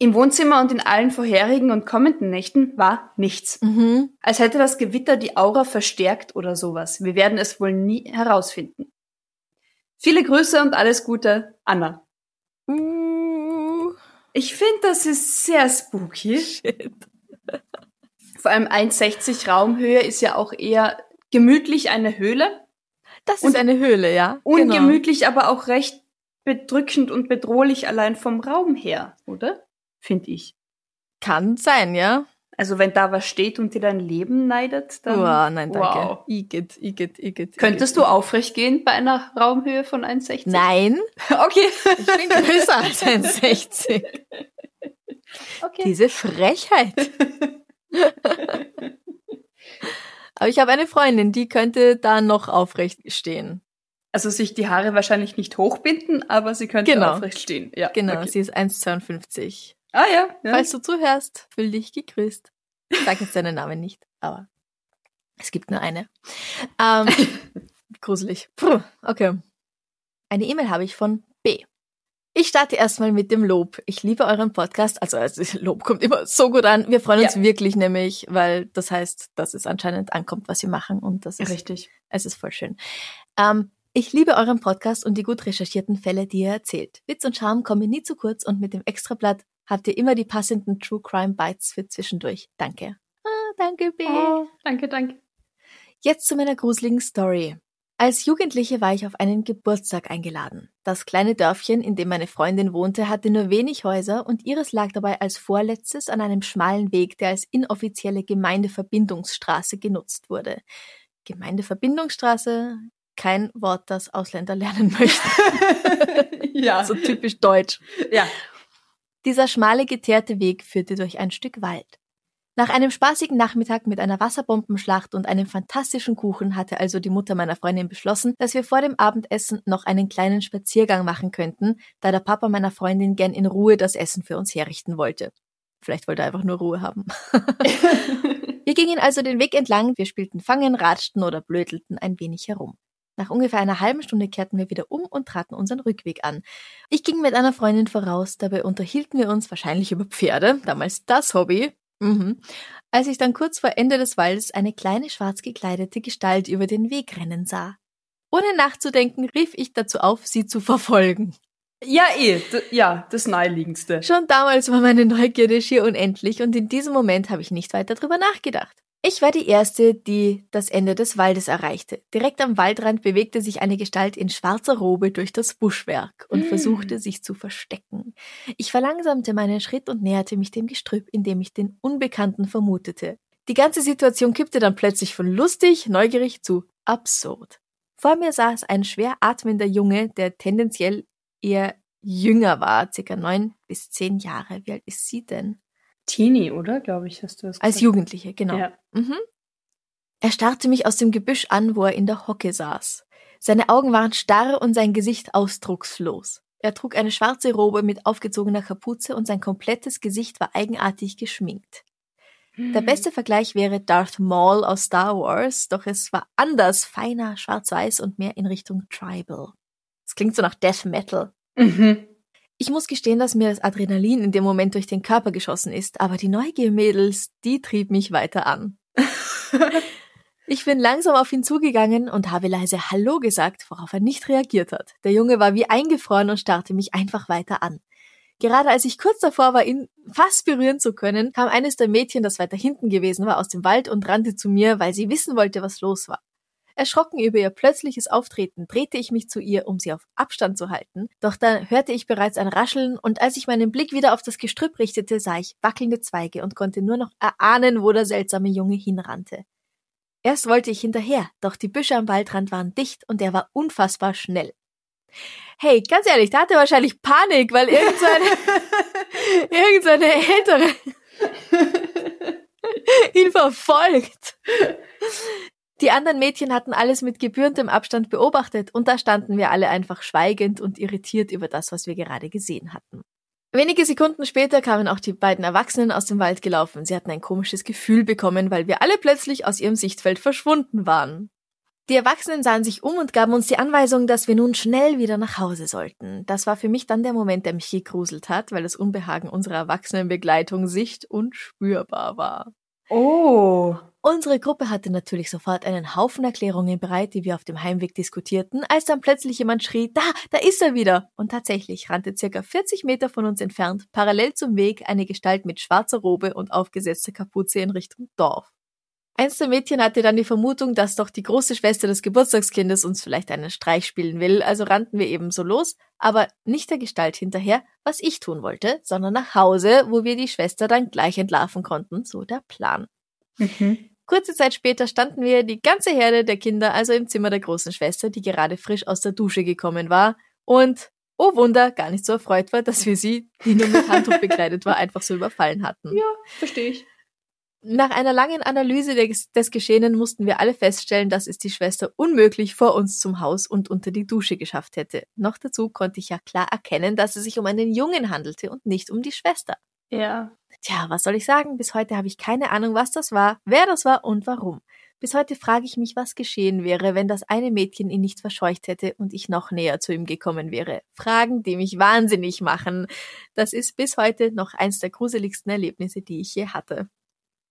Im Wohnzimmer und in allen vorherigen und kommenden Nächten war nichts. Mhm. Als hätte das Gewitter die Aura verstärkt oder sowas. Wir werden es wohl nie herausfinden. Viele Grüße und alles Gute, Anna. Uh, Ich finde, das ist sehr spooky. shit. Vor allem 1,60 Raumhöhe ist ja auch eher gemütlich eine Höhle. Das Und- ist eine Höhle, ja? Ungemütlich, aber auch recht bedrückend und bedrohlich allein vom Raum her, oder? Finde ich. Kann sein, ja? Also wenn da was steht und dir dein Leben neidet, dann. Wow, nein, danke. Wow. Igitt, igitt, igitt. Könntest du aufrecht gehen bei einer Raumhöhe von 1,60? Nein, Okay. ich bin größer als ein 60. Okay. Diese Frechheit. Aber ich habe eine Freundin, die könnte da noch aufrecht stehen. Also sich die Haare wahrscheinlich nicht hochbinden, aber sie könnte Genau. aufrecht stehen. Ja, Genau, okay. sie ist 1,52. Ah ja. ja. Falls du zuhörst, fühl dich gegrüßt. Ich sage jetzt deinen Namen nicht, aber es gibt nur eine. Ähm, gruselig. Puh, okay. Eine E-Mail habe ich von. Ich starte erstmal mit dem Lob. Ich liebe euren Podcast. Also, also Lob kommt immer so gut an. Wir freuen uns Ja. wirklich nämlich, weil das heißt, dass es anscheinend ankommt, was wir machen und das ist Richtig. es ist voll schön. Ähm, ich liebe euren Podcast und die gut recherchierten Fälle, die ihr erzählt. Witz und Charme kommen nie zu kurz und mit dem Extrablatt habt ihr immer die passenden True Crime Bites für zwischendurch. Danke. Ah, danke, B. Oh, danke, danke. Jetzt zu meiner gruseligen Story. Als Jugendliche war ich auf einen Geburtstag eingeladen. Das kleine Dörfchen, in dem meine Freundin wohnte, hatte nur wenig Häuser und ihres lag dabei als vorletztes an einem schmalen Weg, der als inoffizielle Gemeindeverbindungsstraße genutzt wurde. Gemeindeverbindungsstraße, kein Wort, das Ausländer lernen möchten. ja. so typisch deutsch. ja. Dieser schmale, geteerte Weg führte durch ein Stück Wald. Nach einem spaßigen Nachmittag mit einer Wasserbombenschlacht und einem fantastischen Kuchen hatte also die Mutter meiner Freundin beschlossen, dass wir vor dem Abendessen noch einen kleinen Spaziergang machen könnten, da der Papa meiner Freundin gern in Ruhe das Essen für uns herrichten wollte. Vielleicht wollte er einfach nur Ruhe haben. wir gingen also den Weg entlang, wir spielten Fangen, ratschten oder blödelten ein wenig herum. Nach ungefähr einer halben Stunde kehrten wir wieder um und traten unseren Rückweg an. Ich ging mit einer Freundin voraus, dabei unterhielten wir uns wahrscheinlich über Pferde, damals das Hobby. Mhm. Als ich dann kurz vor Ende des Waldes eine kleine schwarz gekleidete Gestalt über den Weg rennen sah. Ohne nachzudenken rief ich dazu auf, sie zu verfolgen. Ja, eh. Ja, das Naheliegendste. Schon damals war meine Neugierde schier unendlich und in diesem Moment habe ich nicht weiter drüber nachgedacht. Ich war die Erste, die das Ende des Waldes erreichte. Direkt am Waldrand bewegte sich eine Gestalt in schwarzer Robe durch das Buschwerk und versuchte sich zu verstecken. Ich verlangsamte meinen Schritt und näherte mich dem Gestrüpp, in dem ich den Unbekannten vermutete. Die ganze Situation kippte dann plötzlich von lustig, neugierig zu absurd. Vor mir saß ein schwer atmender Junge, der tendenziell eher jünger war, circa neun bis zehn Jahre. Wie alt ist sie denn? Teenie, oder? Glaube ich, hast du das Als gesagt. Jugendliche, genau. Ja. Mhm. Er starrte mich aus dem Gebüsch an, wo er in der Hocke saß. Seine Augen waren starr und sein Gesicht ausdruckslos. Er trug eine schwarze Robe mit aufgezogener Kapuze und sein komplettes Gesicht war eigenartig geschminkt. Der beste Vergleich wäre Darth Maul aus Star Wars, doch es war anders, feiner, schwarz-weiß und mehr in Richtung Tribal. Es klingt so nach Death Metal. Mhm. Ich muss gestehen, dass mir das Adrenalin in dem Moment durch den Körper geschossen ist, aber die Neugier, Mädels, die trieb mich weiter an. Ich bin langsam auf ihn zugegangen und habe leise Hallo gesagt, worauf er nicht reagiert hat. Der Junge war wie eingefroren und starrte mich einfach weiter an. Gerade als ich kurz davor war, ihn fast berühren zu können, kam eines der Mädchen, das weiter hinten gewesen war, aus dem Wald und rannte zu mir, weil sie wissen wollte, was los war. Erschrocken über ihr plötzliches Auftreten drehte ich mich zu ihr, um sie auf Abstand zu halten, doch dann hörte ich bereits ein Rascheln und als ich meinen Blick wieder auf das Gestrüpp richtete, sah ich wackelnde Zweige und konnte nur noch erahnen, wo der seltsame Junge hinrannte. Erst wollte ich hinterher, doch die Büsche am Waldrand waren dicht und er war unfassbar schnell. Hey, ganz ehrlich, da hatte er wahrscheinlich Panik, weil irgendeine, irgendeine ältere ihn verfolgt. Die anderen Mädchen hatten alles mit gebührendem Abstand beobachtet und da standen wir alle einfach schweigend und irritiert über das, was wir gerade gesehen hatten. Wenige Sekunden später kamen auch die beiden Erwachsenen aus dem Wald gelaufen. Sie hatten ein komisches Gefühl bekommen, weil wir alle plötzlich aus ihrem Sichtfeld verschwunden waren. Die Erwachsenen sahen sich um und gaben uns die Anweisung, dass wir nun schnell wieder nach Hause sollten. Das war für mich dann der Moment, der mich gegruselt hat, weil das Unbehagen unserer Erwachsenenbegleitung sicht- und spürbar war. Oh. Unsere Gruppe hatte natürlich sofort einen Haufen Erklärungen bereit, die wir auf dem Heimweg diskutierten, als dann plötzlich jemand schrie, da, da ist er wieder! Und tatsächlich rannte circa 40 Meter von uns entfernt, parallel zum Weg, eine Gestalt mit schwarzer Robe und aufgesetzter Kapuze in Richtung Dorf. Eins der Mädchen hatte dann die Vermutung, dass doch die große Schwester des Geburtstagskindes uns vielleicht einen Streich spielen will, also rannten wir ebenso los, aber nicht der Gestalt hinterher, was ich tun wollte, sondern nach Hause, wo wir die Schwester dann gleich entlarven konnten, so der Plan. Mhm. Kurze Zeit später standen wir, die ganze Herde der Kinder, also im Zimmer der großen Schwester, die gerade frisch aus der Dusche gekommen war, und oh Wunder, gar nicht so erfreut war, dass wir sie, die nur mit Handtuch bekleidet war, einfach so überfallen hatten. Ja, verstehe ich. Nach einer langen Analyse des, des Geschehenen mussten wir alle feststellen, dass es die Schwester unmöglich vor uns zum Haus und unter die Dusche geschafft hätte. Noch dazu konnte ich ja klar erkennen, dass es sich um einen Jungen handelte und nicht um die Schwester. Ja. Tja, was soll ich sagen? Bis heute habe ich keine Ahnung, was das war, wer das war und warum. Bis heute frage ich mich, was geschehen wäre, wenn das eine Mädchen ihn nicht verscheucht hätte und ich noch näher zu ihm gekommen wäre. Fragen, die mich wahnsinnig machen. Das ist bis heute noch eins der gruseligsten Erlebnisse, die ich je hatte.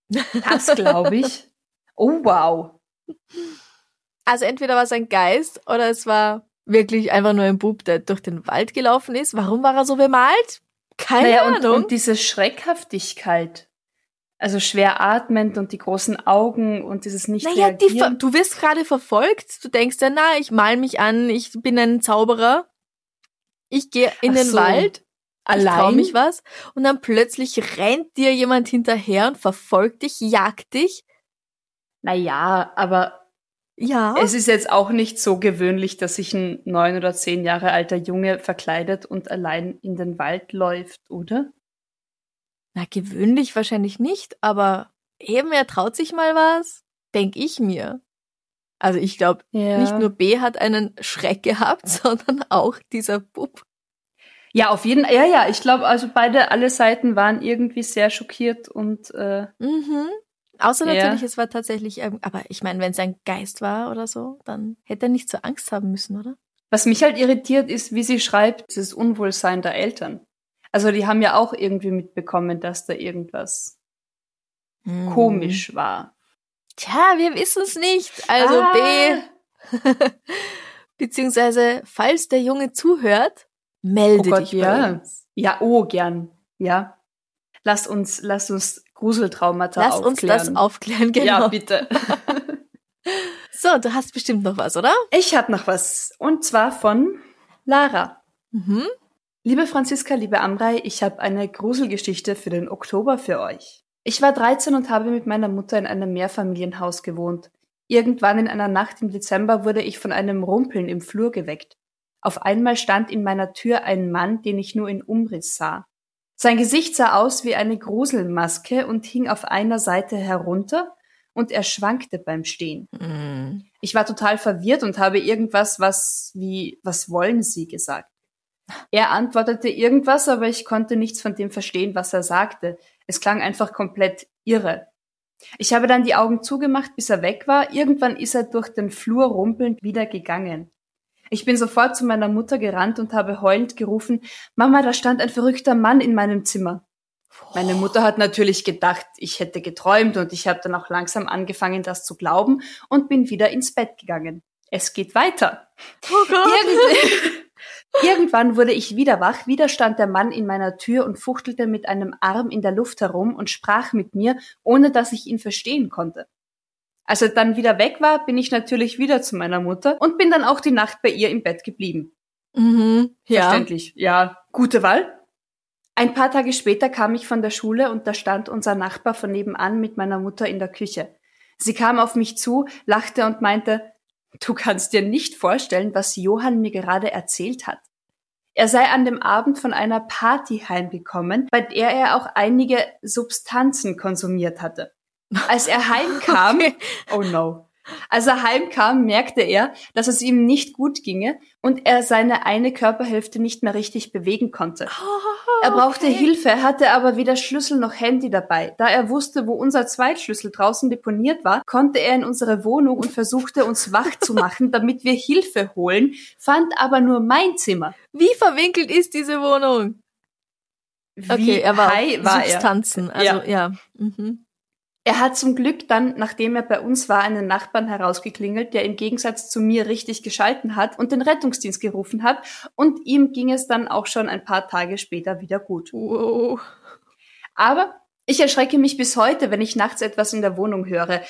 Das glaube ich. Oh, wow. Also entweder war es ein Geist oder es war wirklich einfach nur ein Bub, der durch den Wald gelaufen ist. Warum war er so bemalt? Keine naja, Ahnung. Und, und diese Schreckhaftigkeit. Also schwer atmend und die großen Augen und dieses nicht naja, die, du wirst gerade verfolgt. Du denkst ja, na, ich mal mich an, ich bin ein Zauberer. Ich gehe in Ach den so. Wald. Ich Allein? mich was. Und dann plötzlich rennt dir jemand hinterher und verfolgt dich, jagt dich. Naja, aber Ja. es ist jetzt auch nicht so gewöhnlich, dass sich ein neun oder zehn Jahre alter Junge verkleidet und allein in den Wald läuft, oder? Na, gewöhnlich wahrscheinlich nicht, aber eben, er traut sich mal was, denk ich mir. Also ich glaube, Ja. nicht nur B hat einen Schreck gehabt, sondern auch dieser Bub. Ja, auf jeden Fall. Ja, ja, ich glaube, also beide, alle Seiten waren irgendwie sehr schockiert und äh, Mhm. Außer Ja. natürlich, es war tatsächlich, ähm, aber ich meine, wenn es ein Geist war oder so, dann hätte er nicht so Angst haben müssen, oder? was mich halt irritiert ist, wie sie schreibt, dieses Unwohlsein der Eltern. Also die haben ja auch irgendwie mitbekommen, dass da irgendwas Mhm. komisch war. Tja, wir wissen es nicht. Also Ah. B, beziehungsweise, falls der Junge zuhört, melde Oh Gott, dich ja. uns. Ja, oh, gern. Ja. Lass uns, lass uns Gruseltraumata Lass aufklären. uns das aufklären, genau. Ja, bitte. so, du hast bestimmt noch was, oder? Ich habe noch was. Und zwar von Lara. Mhm. Liebe Franziska, liebe Amrei, ich habe eine Gruselgeschichte für den Oktober für euch. Ich war 13 und habe mit meiner Mutter in einem Mehrfamilienhaus gewohnt. Irgendwann in einer Nacht im Dezember wurde ich von einem Rumpeln im Flur geweckt. Auf einmal stand in meiner Tür ein Mann, den ich nur in Umriss sah. Sein Gesicht sah aus wie eine Gruselmaske und hing auf einer Seite herunter und er schwankte beim Stehen. Mhm. Ich war total verwirrt und habe irgendwas, was wie, was wollen Sie gesagt. Er antwortete irgendwas, aber ich konnte nichts von dem verstehen, was er sagte. Es klang einfach komplett irre. Ich habe dann die Augen zugemacht, bis er weg war. Irgendwann ist er durch den Flur rumpelnd wieder gegangen. Ich bin sofort zu meiner Mutter gerannt und habe heulend gerufen, Mama, da stand ein verrückter Mann in meinem Zimmer. Meine Mutter hat natürlich gedacht, ich hätte geträumt und ich habe dann auch langsam angefangen, das zu glauben und bin wieder ins Bett gegangen. Es geht weiter. Oh Gott. Irgend Irgendwann wurde ich wieder wach, wieder stand der Mann in meiner Tür und fuchtelte mit einem Arm in der Luft herum und sprach mit mir, ohne dass ich ihn verstehen konnte. Als er dann wieder weg war, bin ich natürlich wieder zu meiner Mutter und bin dann auch die Nacht bei ihr im Bett geblieben. Mhm. Ja. Verständlich. Ja, gute Wahl. Ein paar Tage später kam ich von der Schule und da stand unser Nachbar von nebenan mit meiner Mutter in der Küche. Sie kam auf mich zu, lachte und meinte, du kannst dir nicht vorstellen, was Johann mir gerade erzählt hat. Er sei an dem Abend von einer Party heimgekommen, bei der er auch einige Substanzen konsumiert hatte. Als er heimkam, Okay. oh no. Als er heimkam, merkte er, dass es ihm nicht gut ginge und er seine eine Körperhälfte nicht mehr richtig bewegen konnte. Er brauchte Okay. Hilfe, hatte aber weder Schlüssel noch Handy dabei. Da er wusste, wo unser Zweitschlüssel draußen deponiert war, konnte er in unsere Wohnung und versuchte uns wach zu machen, damit wir Hilfe holen, fand aber nur mein Zimmer. Wie verwinkelt ist diese Wohnung? Wie Okay, er war war er. Substanzen. Also Ja. ja. Mhm. Er hat zum Glück dann, nachdem er bei uns war, einen Nachbarn herausgeklingelt, der im Gegensatz zu mir richtig geschalten hat und den Rettungsdienst gerufen hat. Und ihm ging es dann auch schon ein paar Tage später wieder gut. Wow. Aber Ich erschrecke mich bis heute, wenn ich nachts etwas in der Wohnung höre.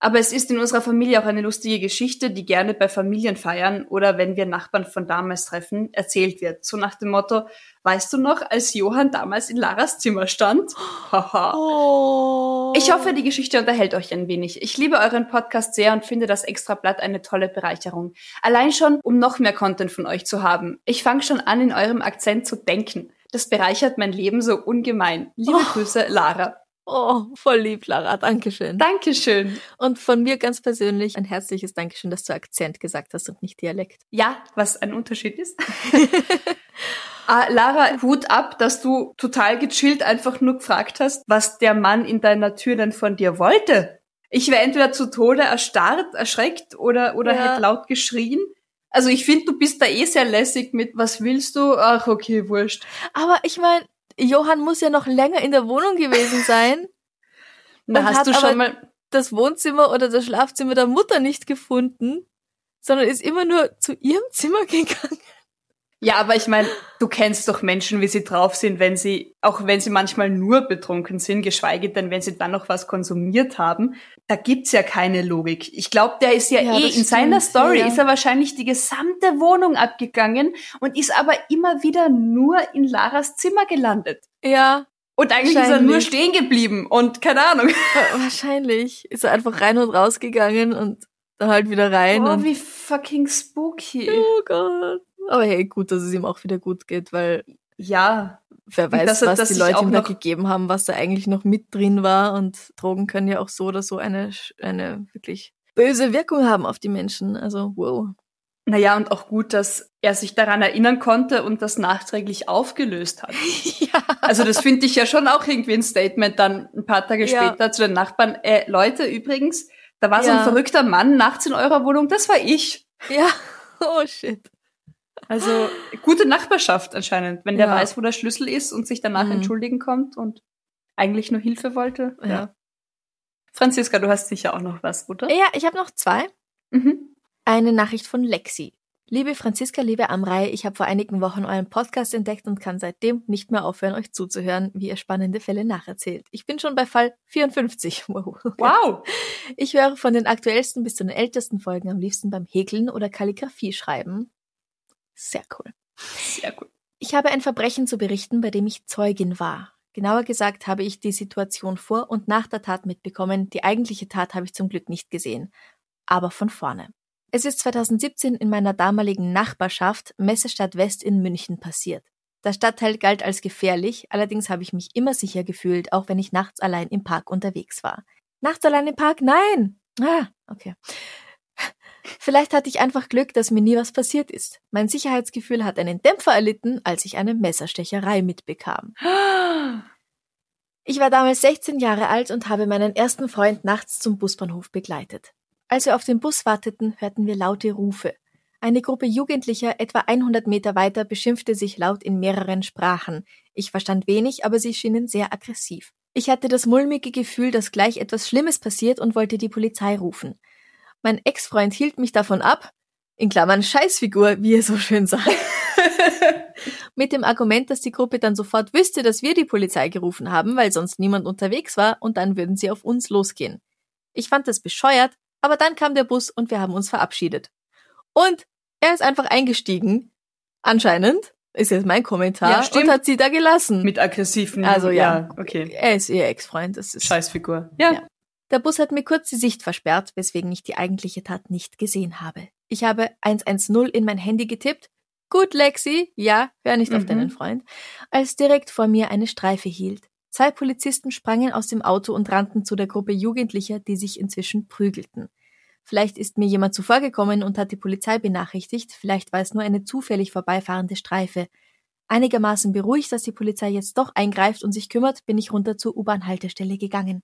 Aber es ist in unserer Familie auch eine lustige Geschichte, die gerne bei Familienfeiern oder wenn wir Nachbarn von damals treffen, erzählt wird. So nach dem Motto, weißt du noch, als Johann damals in Laras Zimmer stand? Haha. Oh. Ich hoffe, die Geschichte unterhält euch ein wenig. Ich liebe euren Podcast sehr und finde das Extrablatt eine tolle Bereicherung. Allein schon, um noch mehr Content von euch zu haben. Ich fange schon an, in eurem Akzent zu denken. Das bereichert mein Leben so ungemein. Liebe Oh. Grüße, Lara. Oh, voll lieb, Lara. Dankeschön. Dankeschön. Und von mir ganz persönlich ein herzliches Dankeschön, dass du Akzent gesagt hast und nicht Dialekt. Ja, was ein Unterschied ist. ah, Lara, Hut ab, dass du total gechillt einfach nur gefragt hast, was der Mann in deiner Tür denn von dir wollte. Ich wäre entweder zu Tode erstarrt, erschreckt oder, oder Ja. hätte laut geschrien. Also ich finde, du bist da eh sehr lässig mit, was willst du? Ach, okay, wurscht. Aber ich meine, Johann muss ja noch länger in der Wohnung gewesen sein. Da Und hast du schon mal, das Wohnzimmer oder das Schlafzimmer der Mutter nicht gefunden, sondern ist immer nur zu ihrem Zimmer gegangen. Ja, aber ich meine, du kennst doch Menschen, wie sie drauf sind, wenn sie, auch wenn sie manchmal nur betrunken sind, geschweige denn, wenn sie dann noch was konsumiert haben. Da gibt's ja keine Logik. Ich glaube, der ist ja, Ja, eh, in seiner stimmt, Story ja. ist er wahrscheinlich die gesamte Wohnung abgegangen und ist aber immer wieder nur in Laras Zimmer gelandet. Ja, Und eigentlich ist er nur stehen geblieben und keine Ahnung. wa- wahrscheinlich. Ist er einfach rein und raus gegangen und dann halt wieder rein. Oh, und wie fucking spooky. oh Gott. Aber hey, gut, dass es ihm auch wieder gut geht, weil Ja, wer weiß, dass was dass die Leute ihm da noch- gegeben haben, was da eigentlich noch mit drin war. Und Drogen können ja auch so oder so eine, eine wirklich böse Wirkung haben auf die Menschen. Also, wow. naja, und auch gut, dass er sich daran erinnern konnte und das nachträglich aufgelöst hat. ja. Also das finde ich ja schon auch irgendwie ein Statement dann ein paar Tage Ja. später zu den Nachbarn. Äh, Leute, übrigens, da war so ein Ja. verrückter Mann nachts in eurer Wohnung, das war ich. Ja. Oh shit. Also gute Nachbarschaft anscheinend, wenn der Ja. weiß, wo der Schlüssel ist und sich danach Mhm. entschuldigen kommt und eigentlich nur Hilfe wollte. Ja. Franziska, du hast sicher auch noch was, oder? Ja, ich habe noch zwei. Mhm. Eine Nachricht von Lexi. Liebe Franziska, liebe Amrei, ich habe vor einigen Wochen euren Podcast entdeckt und kann seitdem nicht mehr aufhören, euch zuzuhören, wie ihr spannende Fälle nacherzählt. Ich bin schon bei Fall 54. Wow. Wow. Ich höre von den aktuellsten bis zu den ältesten Folgen am liebsten beim Häkeln oder Kalligrafie schreiben. Sehr cool. Sehr gut. Ich habe ein Verbrechen zu berichten, bei dem ich Zeugin war. Genauer gesagt habe ich die Situation vor und nach der Tat mitbekommen. Die eigentliche Tat habe ich zum Glück nicht gesehen. Aber von vorne. Es ist 2017 in meiner damaligen Nachbarschaft Messestadt West in München passiert. Der Stadtteil galt als gefährlich, allerdings habe ich mich immer sicher gefühlt, auch wenn ich nachts allein im Park unterwegs war. Nachts allein im Park? Nein! Ah, okay. Vielleicht hatte ich einfach Glück, dass mir nie was passiert ist. Mein Sicherheitsgefühl hat einen Dämpfer erlitten, als ich eine Messerstecherei mitbekam. Ich war damals 16 Jahre alt und habe meinen ersten Freund nachts zum Busbahnhof begleitet. Als wir auf den Bus warteten, hörten wir laute Rufe. Eine Gruppe Jugendlicher etwa 100 Meter weiter beschimpfte sich laut in mehreren Sprachen. Ich verstand wenig, aber sie schienen sehr aggressiv. Ich hatte das mulmige Gefühl, dass gleich etwas Schlimmes passiert und wollte die Polizei rufen. Mein Ex-Freund hielt mich davon ab, in Klammern Scheißfigur, wie er so schön sagt, mit dem Argument, dass die Gruppe dann sofort wüsste, dass wir die Polizei gerufen haben, weil sonst niemand unterwegs war und dann würden sie auf uns losgehen. Ich fand das bescheuert, aber dann kam der Bus und wir haben uns verabschiedet. Und er ist einfach eingestiegen, anscheinend, ist jetzt mein Kommentar, Ja, stimmt. und hat sie da gelassen. Mit aggressiven. Also ja. okay. er ist ihr Ex-Freund, das ist Scheißfigur. Ja. Ja. Der Bus hat mir kurz die Sicht versperrt, weswegen ich die eigentliche Tat nicht gesehen habe. Ich habe 110 in mein Handy getippt. Gut, Lexi, ja, hör nicht auf Mhm. deinen Freund. Als direkt vor mir eine Streife hielt. Zwei Polizisten sprangen aus dem Auto und rannten zu der Gruppe Jugendlicher, die sich inzwischen prügelten. Vielleicht ist mir jemand zuvorgekommen und hat die Polizei benachrichtigt, vielleicht war es nur eine zufällig vorbeifahrende Streife. Einigermaßen beruhigt, dass die Polizei jetzt doch eingreift und sich kümmert, bin ich runter zur U-Bahn-Haltestelle gegangen.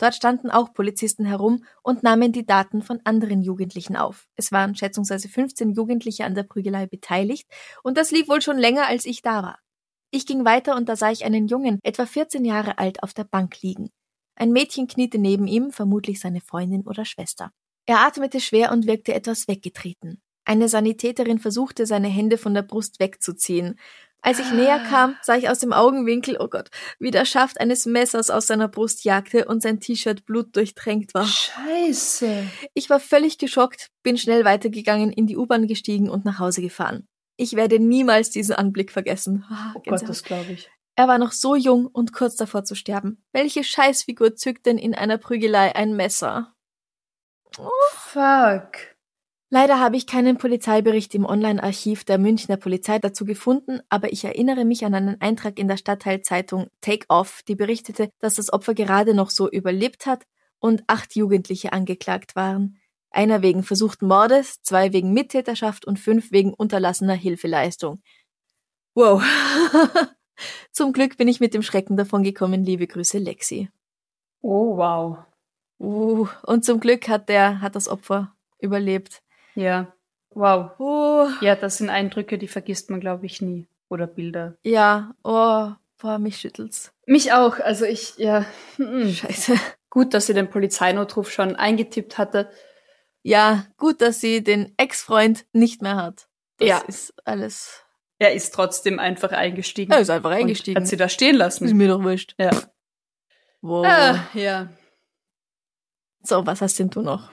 Dort standen auch Polizisten herum und nahmen die Daten von anderen Jugendlichen auf. Es waren schätzungsweise 15 Jugendliche an der Prügelei beteiligt und das lief wohl schon länger, als ich da war. Ich ging weiter und da sah ich einen Jungen, etwa 14 Jahre alt, auf der Bank liegen. Ein Mädchen kniete neben ihm, vermutlich seine Freundin oder Schwester. Er atmete schwer und wirkte etwas weggetreten. Eine Sanitäterin versuchte, seine Hände von der Brust wegzuziehen. Als ich näher kam, sah ich aus dem Augenwinkel, oh Gott, wie der Schaft eines Messers aus seiner Brust jagte und sein T-Shirt blutdurchtränkt war. Scheiße. Ich war völlig geschockt, bin schnell weitergegangen, in die U-Bahn gestiegen und nach Hause gefahren. Ich werde niemals diesen Anblick vergessen. Ah, Oh Gott, das glaube ich. Er war noch so jung und kurz davor zu sterben. Welche Scheißfigur zückt denn in einer Prügelei ein Messer? Fuck. Leider habe ich keinen Polizeibericht im Online-Archiv der Münchner Polizei dazu gefunden, aber ich erinnere mich an einen Eintrag in der Stadtteilzeitung Take Off, die berichtete, dass das Opfer gerade noch so überlebt hat und acht Jugendliche angeklagt waren. Einer wegen versuchten Mordes, zwei wegen Mittäterschaft und fünf wegen unterlassener Hilfeleistung. Wow. Zum Glück bin ich mit dem Schrecken davongekommen. Liebe Grüße, Lexi. Oh, wow. Uh, und zum Glück hat der, hat das Opfer überlebt. Ja. Wow. Uh, Ja, das sind Eindrücke, die vergisst man, glaube ich, nie. Oder Bilder. ja, oh, boah, mich schüttelt's. Mich auch. Also ich, ja. Scheiße. Gut, dass sie den Polizeinotruf schon eingetippt hatte. Ja, gut, dass sie den Ex-Freund nicht mehr hat. Das Ja. ist alles. Er ist trotzdem einfach eingestiegen. Er ist einfach und eingestiegen. Hat sie da stehen Ist lassen. mir doch wurscht. Ja. Wow. Ah, ja. So, was hast denn du noch?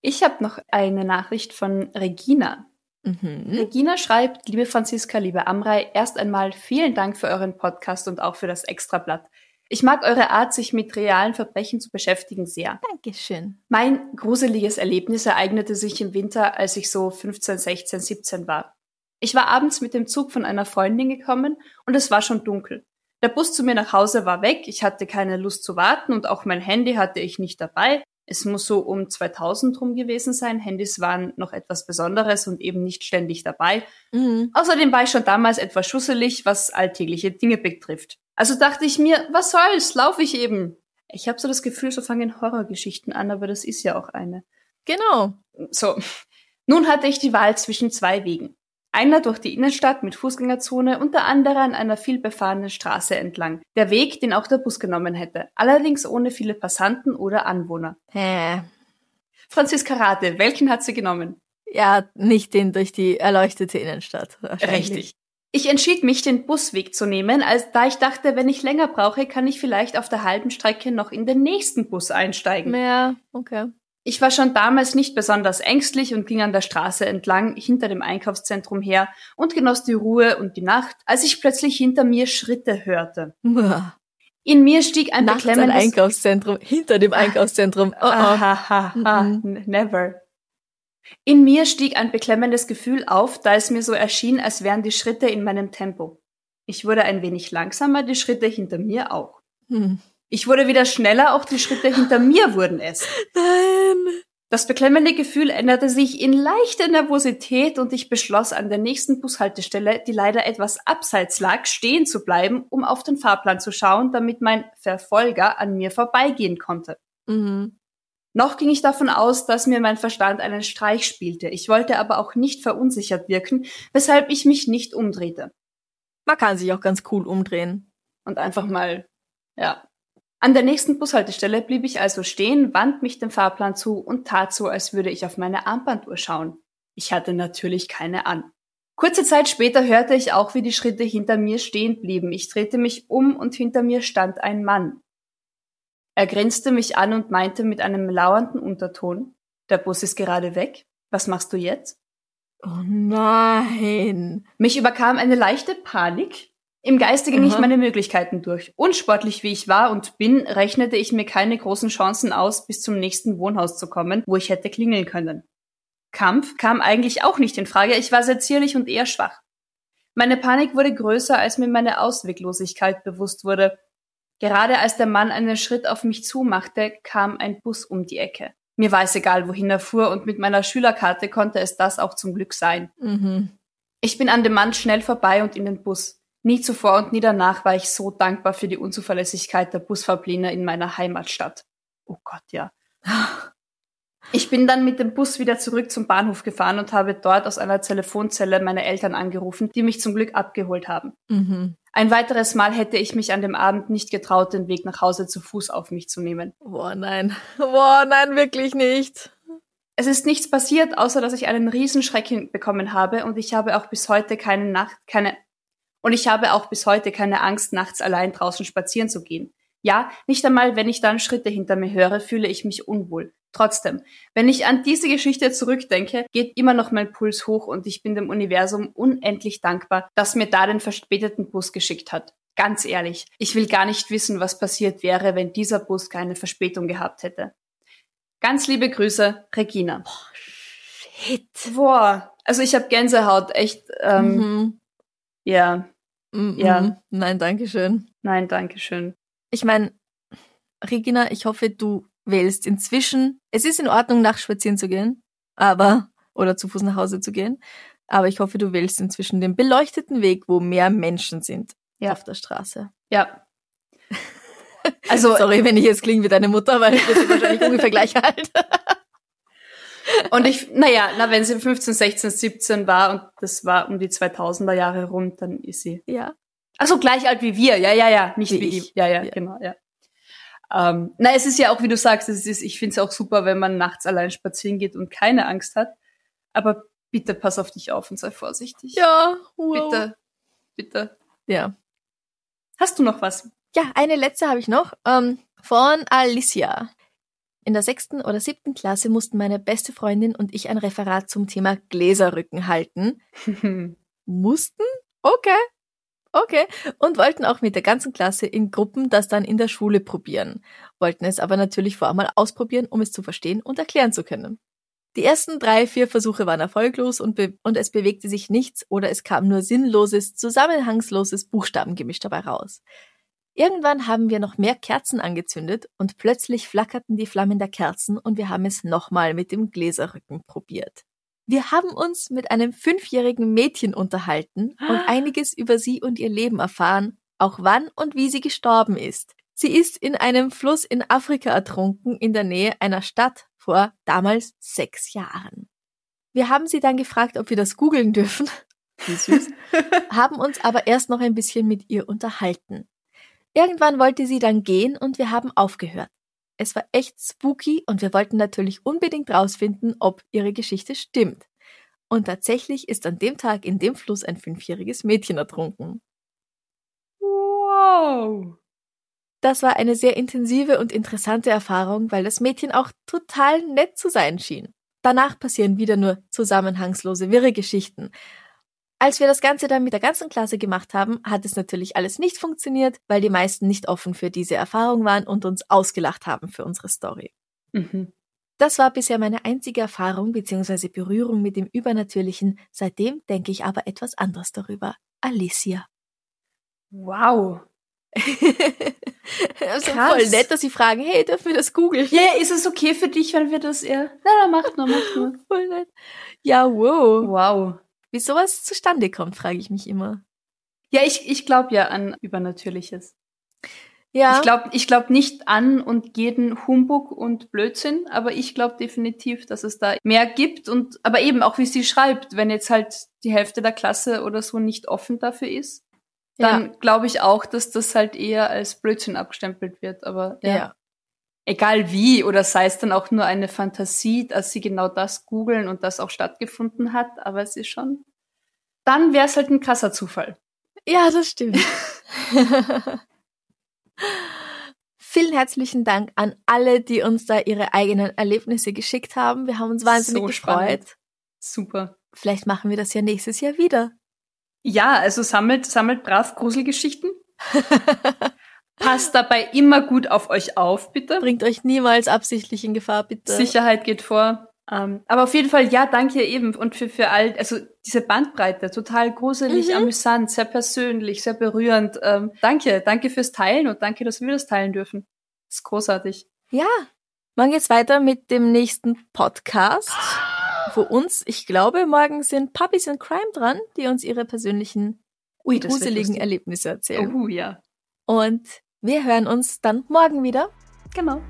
Ich habe noch eine Nachricht von Regina. Mhm. Regina schreibt, liebe Franziska, liebe Amrei, erst einmal vielen Dank für euren Podcast und auch für das Extrablatt. Ich mag eure Art, sich mit realen Verbrechen zu beschäftigen, sehr. Dankeschön. Mein gruseliges Erlebnis ereignete sich im Winter, als ich so 15, 16, 17 war. Ich war abends mit dem Zug von einer Freundin gekommen und es war schon dunkel. Der Bus zu mir nach Hause war weg, ich hatte keine Lust zu warten und auch mein Handy hatte ich nicht dabei. Es muss so um 2000 rum gewesen sein. Handys waren noch etwas Besonderes und eben nicht ständig dabei. Mhm. Außerdem war ich schon damals etwas schusselig, was alltägliche Dinge betrifft. Also dachte ich mir, was soll's, lauf ich eben. Ich habe so das Gefühl, so fangen Horrorgeschichten an, aber das ist ja auch eine. Genau. So, nun hatte ich die Wahl zwischen zwei Wegen. Einer durch die Innenstadt mit Fußgängerzone und der andere an einer vielbefahrenen Straße entlang. Der Weg, den auch der Bus genommen hätte, allerdings ohne viele Passanten oder Anwohner. Hä. Franziska Rate, welchen hat sie genommen? Ja, nicht den durch die erleuchtete Innenstadt. Richtig. Ich entschied mich, den Busweg zu nehmen, als da ich dachte, wenn ich länger brauche, kann ich vielleicht auf der halben Strecke noch in den nächsten Bus einsteigen. Ja, okay. Ich war schon damals nicht besonders ängstlich und ging an der Straße entlang hinter dem Einkaufszentrum her und genoss die Ruhe und die Nacht, als ich plötzlich hinter mir Schritte hörte. Uah. In mir stieg ein Nachts ein beklemmendes Einkaufszentrum, hinter dem Einkaufszentrum. Oh, oh. N- never. In mir stieg ein beklemmendes Gefühl auf, da es mir so erschien, als wären die Schritte in meinem Tempo. Ich wurde ein wenig langsamer, die Schritte hinter mir auch. Hm. Ich wurde wieder schneller, auch die Schritte hinter mir wurden es. Nein. Das beklemmende Gefühl änderte sich in leichte Nervosität und ich beschloss, an der nächsten Bushaltestelle, die leider etwas abseits lag, stehen zu bleiben, um auf den Fahrplan zu schauen, damit mein Verfolger an mir vorbeigehen konnte. Mhm. Noch ging ich davon aus, dass mir mein Verstand einen Streich spielte. Ich wollte aber auch nicht verunsichert wirken, weshalb ich mich nicht umdrehte Man kann sich auch ganz cool umdrehen. und einfach mal, ja. An der nächsten Bushaltestelle blieb ich also stehen, wand mich dem Fahrplan zu und tat so, als würde ich auf meine Armbanduhr schauen. Ich hatte natürlich keine an. Kurze Zeit später hörte ich auch, wie die Schritte hinter mir stehen blieben. Ich drehte mich um und hinter mir stand ein Mann. Er grinste mich an und meinte mit einem lauernden Unterton, der Bus ist gerade weg. Was machst du jetzt? Oh nein. Mich überkam eine leichte Panik. Im Geiste ging ich Aha. meine Möglichkeiten durch. Unsportlich wie ich war und bin, rechnete ich mir keine großen Chancen aus, bis zum nächsten Wohnhaus zu kommen, wo ich hätte klingeln können. Kampf kam eigentlich auch nicht in Frage, ich war sehr zierlich und eher schwach. Meine Panik wurde größer, als mir meine Ausweglosigkeit bewusst wurde. Gerade als der Mann einen Schritt auf mich zumachte, kam ein Bus um die Ecke. Mir war es egal, wohin er fuhr, und mit meiner Schülerkarte konnte es das auch zum Glück sein. Mhm. Ich bin an dem Mann schnell vorbei und in den Bus. Nie zuvor und nie danach war ich so dankbar für die Unzuverlässigkeit der Busfahrpläne in meiner Heimatstadt. Oh Gott, ja. Ich bin dann mit dem Bus wieder zurück zum Bahnhof gefahren und habe dort aus einer Telefonzelle meine Eltern angerufen, die mich zum Glück abgeholt haben. Mhm. Ein weiteres Mal hätte ich mich an dem Abend nicht getraut, den Weg nach Hause zu Fuß auf mich zu nehmen. Boah, nein. Boah, nein, wirklich nicht. Es ist nichts passiert, außer dass ich einen Riesenschreck bekommen habe und ich habe auch bis heute keine Nacht, keine, Und ich habe auch bis heute keine Angst, nachts allein draußen spazieren zu gehen. Ja, nicht einmal, wenn ich dann Schritte hinter mir höre, fühle ich mich unwohl. Trotzdem, wenn ich an diese Geschichte zurückdenke, geht immer noch mein Puls hoch und ich bin dem Universum unendlich dankbar, dass mir da den verspäteten Bus geschickt hat. Ganz ehrlich, ich will gar nicht wissen, was passiert wäre, wenn dieser Bus keine Verspätung gehabt hätte. Ganz liebe Grüße, Regina. Boah, shit. Boah, also ich habe Gänsehaut, echt. Ähm, Mhm. Ja, Mhm. Ja. Nein, danke schön. nein, danke schön. Ich meine, Regina, ich hoffe, du wählst inzwischen. Es ist in Ordnung, nachts spazieren zu gehen, aber oder zu Fuß nach Hause zu gehen. Aber ich hoffe, du wählst inzwischen den beleuchteten Weg, wo mehr Menschen sind Ja. auf der Straße. Ja. Also Sorry, wenn ich jetzt klinge wie deine Mutter, weil wir sind wahrscheinlich ungefähr gleich alt. Und ich, naja, na, wenn sie 15, 16, 17 war und das war um die 2000er Jahre rum, dann ist sie. ja. Also gleich alt wie wir, ja, ja, ja, nicht Wie wie, ich. Ja, ja, Ja. genau, ja. Ähm, na, es ist ja auch, wie du sagst, es ist, ich finde es auch super, wenn man nachts allein spazieren geht und keine Angst hat. Aber bitte pass auf dich auf und sei vorsichtig. Ja, wow. Bitte, bitte. Ja. Hast du noch was? Ja, eine letzte habe ich noch. Ähm, von Alicia. In der sechsten oder siebten Klasse mussten meine beste Freundin und ich ein Referat zum Thema Gläserrücken halten. Mussten? Okay. Okay. Und wollten auch mit der ganzen Klasse in Gruppen das dann in der Schule probieren. Wollten es aber natürlich vorher mal ausprobieren, um es zu verstehen und erklären zu können. Die ersten drei, vier Versuche waren erfolglos und, und es bewegte sich nichts oder es kam nur sinnloses, zusammenhangsloses Buchstabengemisch dabei raus. Irgendwann haben wir noch mehr Kerzen angezündet und plötzlich flackerten die Flammen der Kerzen und wir haben es nochmal mit dem Gläserrücken probiert. Wir haben uns mit einem fünfjährigen Mädchen unterhalten und einiges über sie und ihr Leben erfahren, auch wann und wie sie gestorben ist. Sie ist in einem Fluss in Afrika ertrunken, in der Nähe einer Stadt, vor damals sechs Jahren. Wir haben sie dann gefragt, ob wir das googeln dürfen. Wie süß. haben uns aber erst noch ein bisschen mit ihr unterhalten. Irgendwann wollte sie dann gehen und wir haben aufgehört. Es war echt spooky und wir wollten natürlich unbedingt rausfinden, ob ihre Geschichte stimmt. Und tatsächlich ist an dem Tag in dem Fluss ein fünfjähriges Mädchen ertrunken. Wow. Das war eine sehr intensive und interessante Erfahrung, weil das Mädchen auch total nett zu sein schien. Danach passieren wieder nur zusammenhangslose, wirre Geschichten. Als wir das Ganze dann mit der ganzen Klasse gemacht haben, hat es natürlich alles nicht funktioniert, weil die meisten nicht offen für diese Erfahrung waren und uns ausgelacht haben für unsere Story. Mhm. Das war bisher meine einzige Erfahrung bzw. Berührung mit dem Übernatürlichen. Seitdem denke ich aber etwas anderes darüber. Alicia. Wow. also Krass. voll nett, dass sie fragen, hey, dürfen wir das googeln? Ja, ist es okay für dich, wenn wir das eher. Na, na, macht nur, macht nur. Voll nett. Ja, wow. Wow. Wie sowas zustande kommt, frage ich mich immer. Ja, ich, ich glaube ja an Übernatürliches. Ja, Ich glaube ich glaub nicht an und jeden Humbug und Blödsinn, aber ich glaube definitiv, dass es da mehr gibt und aber eben auch wie sie schreibt, wenn jetzt halt die Hälfte der Klasse oder so nicht offen dafür ist, dann ja, glaube ich auch, dass das halt eher als Blödsinn abgestempelt wird. Aber ja. ja. Egal wie oder sei es dann auch nur eine Fantasie, dass sie genau das googeln und das auch stattgefunden hat, aber es ist schon, dann wäre es halt ein krasser Zufall. Ja, das stimmt. Vielen herzlichen Dank an alle, die uns da ihre eigenen Erlebnisse geschickt haben. Wir haben uns wahnsinnig So gefreut. spannend. Super. Vielleicht machen wir das ja nächstes Jahr wieder. Ja, also sammelt, sammelt brav Gruselgeschichten. Passt dabei immer gut auf euch auf, bitte. Bringt euch niemals absichtlich in Gefahr, bitte. Sicherheit geht vor. Ähm, aber auf jeden Fall, ja, danke eben. Und für, für all, also diese Bandbreite, total gruselig, Mhm. amüsant, sehr persönlich, sehr berührend. Ähm, danke, danke fürs Teilen und danke, dass wir das teilen dürfen. Das ist großartig. Ja. Morgen geht's weiter mit dem nächsten Podcast. Wo uns, ich glaube, morgen sind Puppies in Crime dran, die uns ihre persönlichen Ui, gruseligen. Erlebnisse erzählen. Oh ja, Und wir hören uns dann morgen wieder. genau.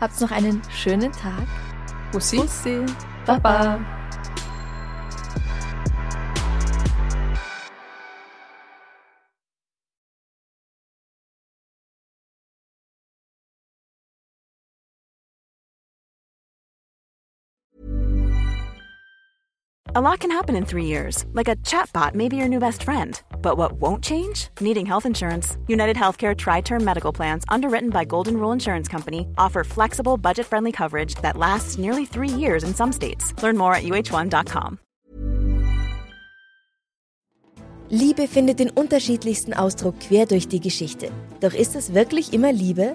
Habt noch einen schönen Tag. Bussi. Bussi. Baba. A lot can happen in three years, like a chatbot may be your new best friend. But what won't change? Needing health insurance. United Healthcare Tri Term Medical Plans, underwritten by Golden Rule Insurance Company, offer flexible, budget friendly coverage that lasts nearly three years in some states. Learn more at uh1.com. Liebe findet den unterschiedlichsten Ausdruck quer durch die Geschichte. Doch ist es wirklich immer Liebe?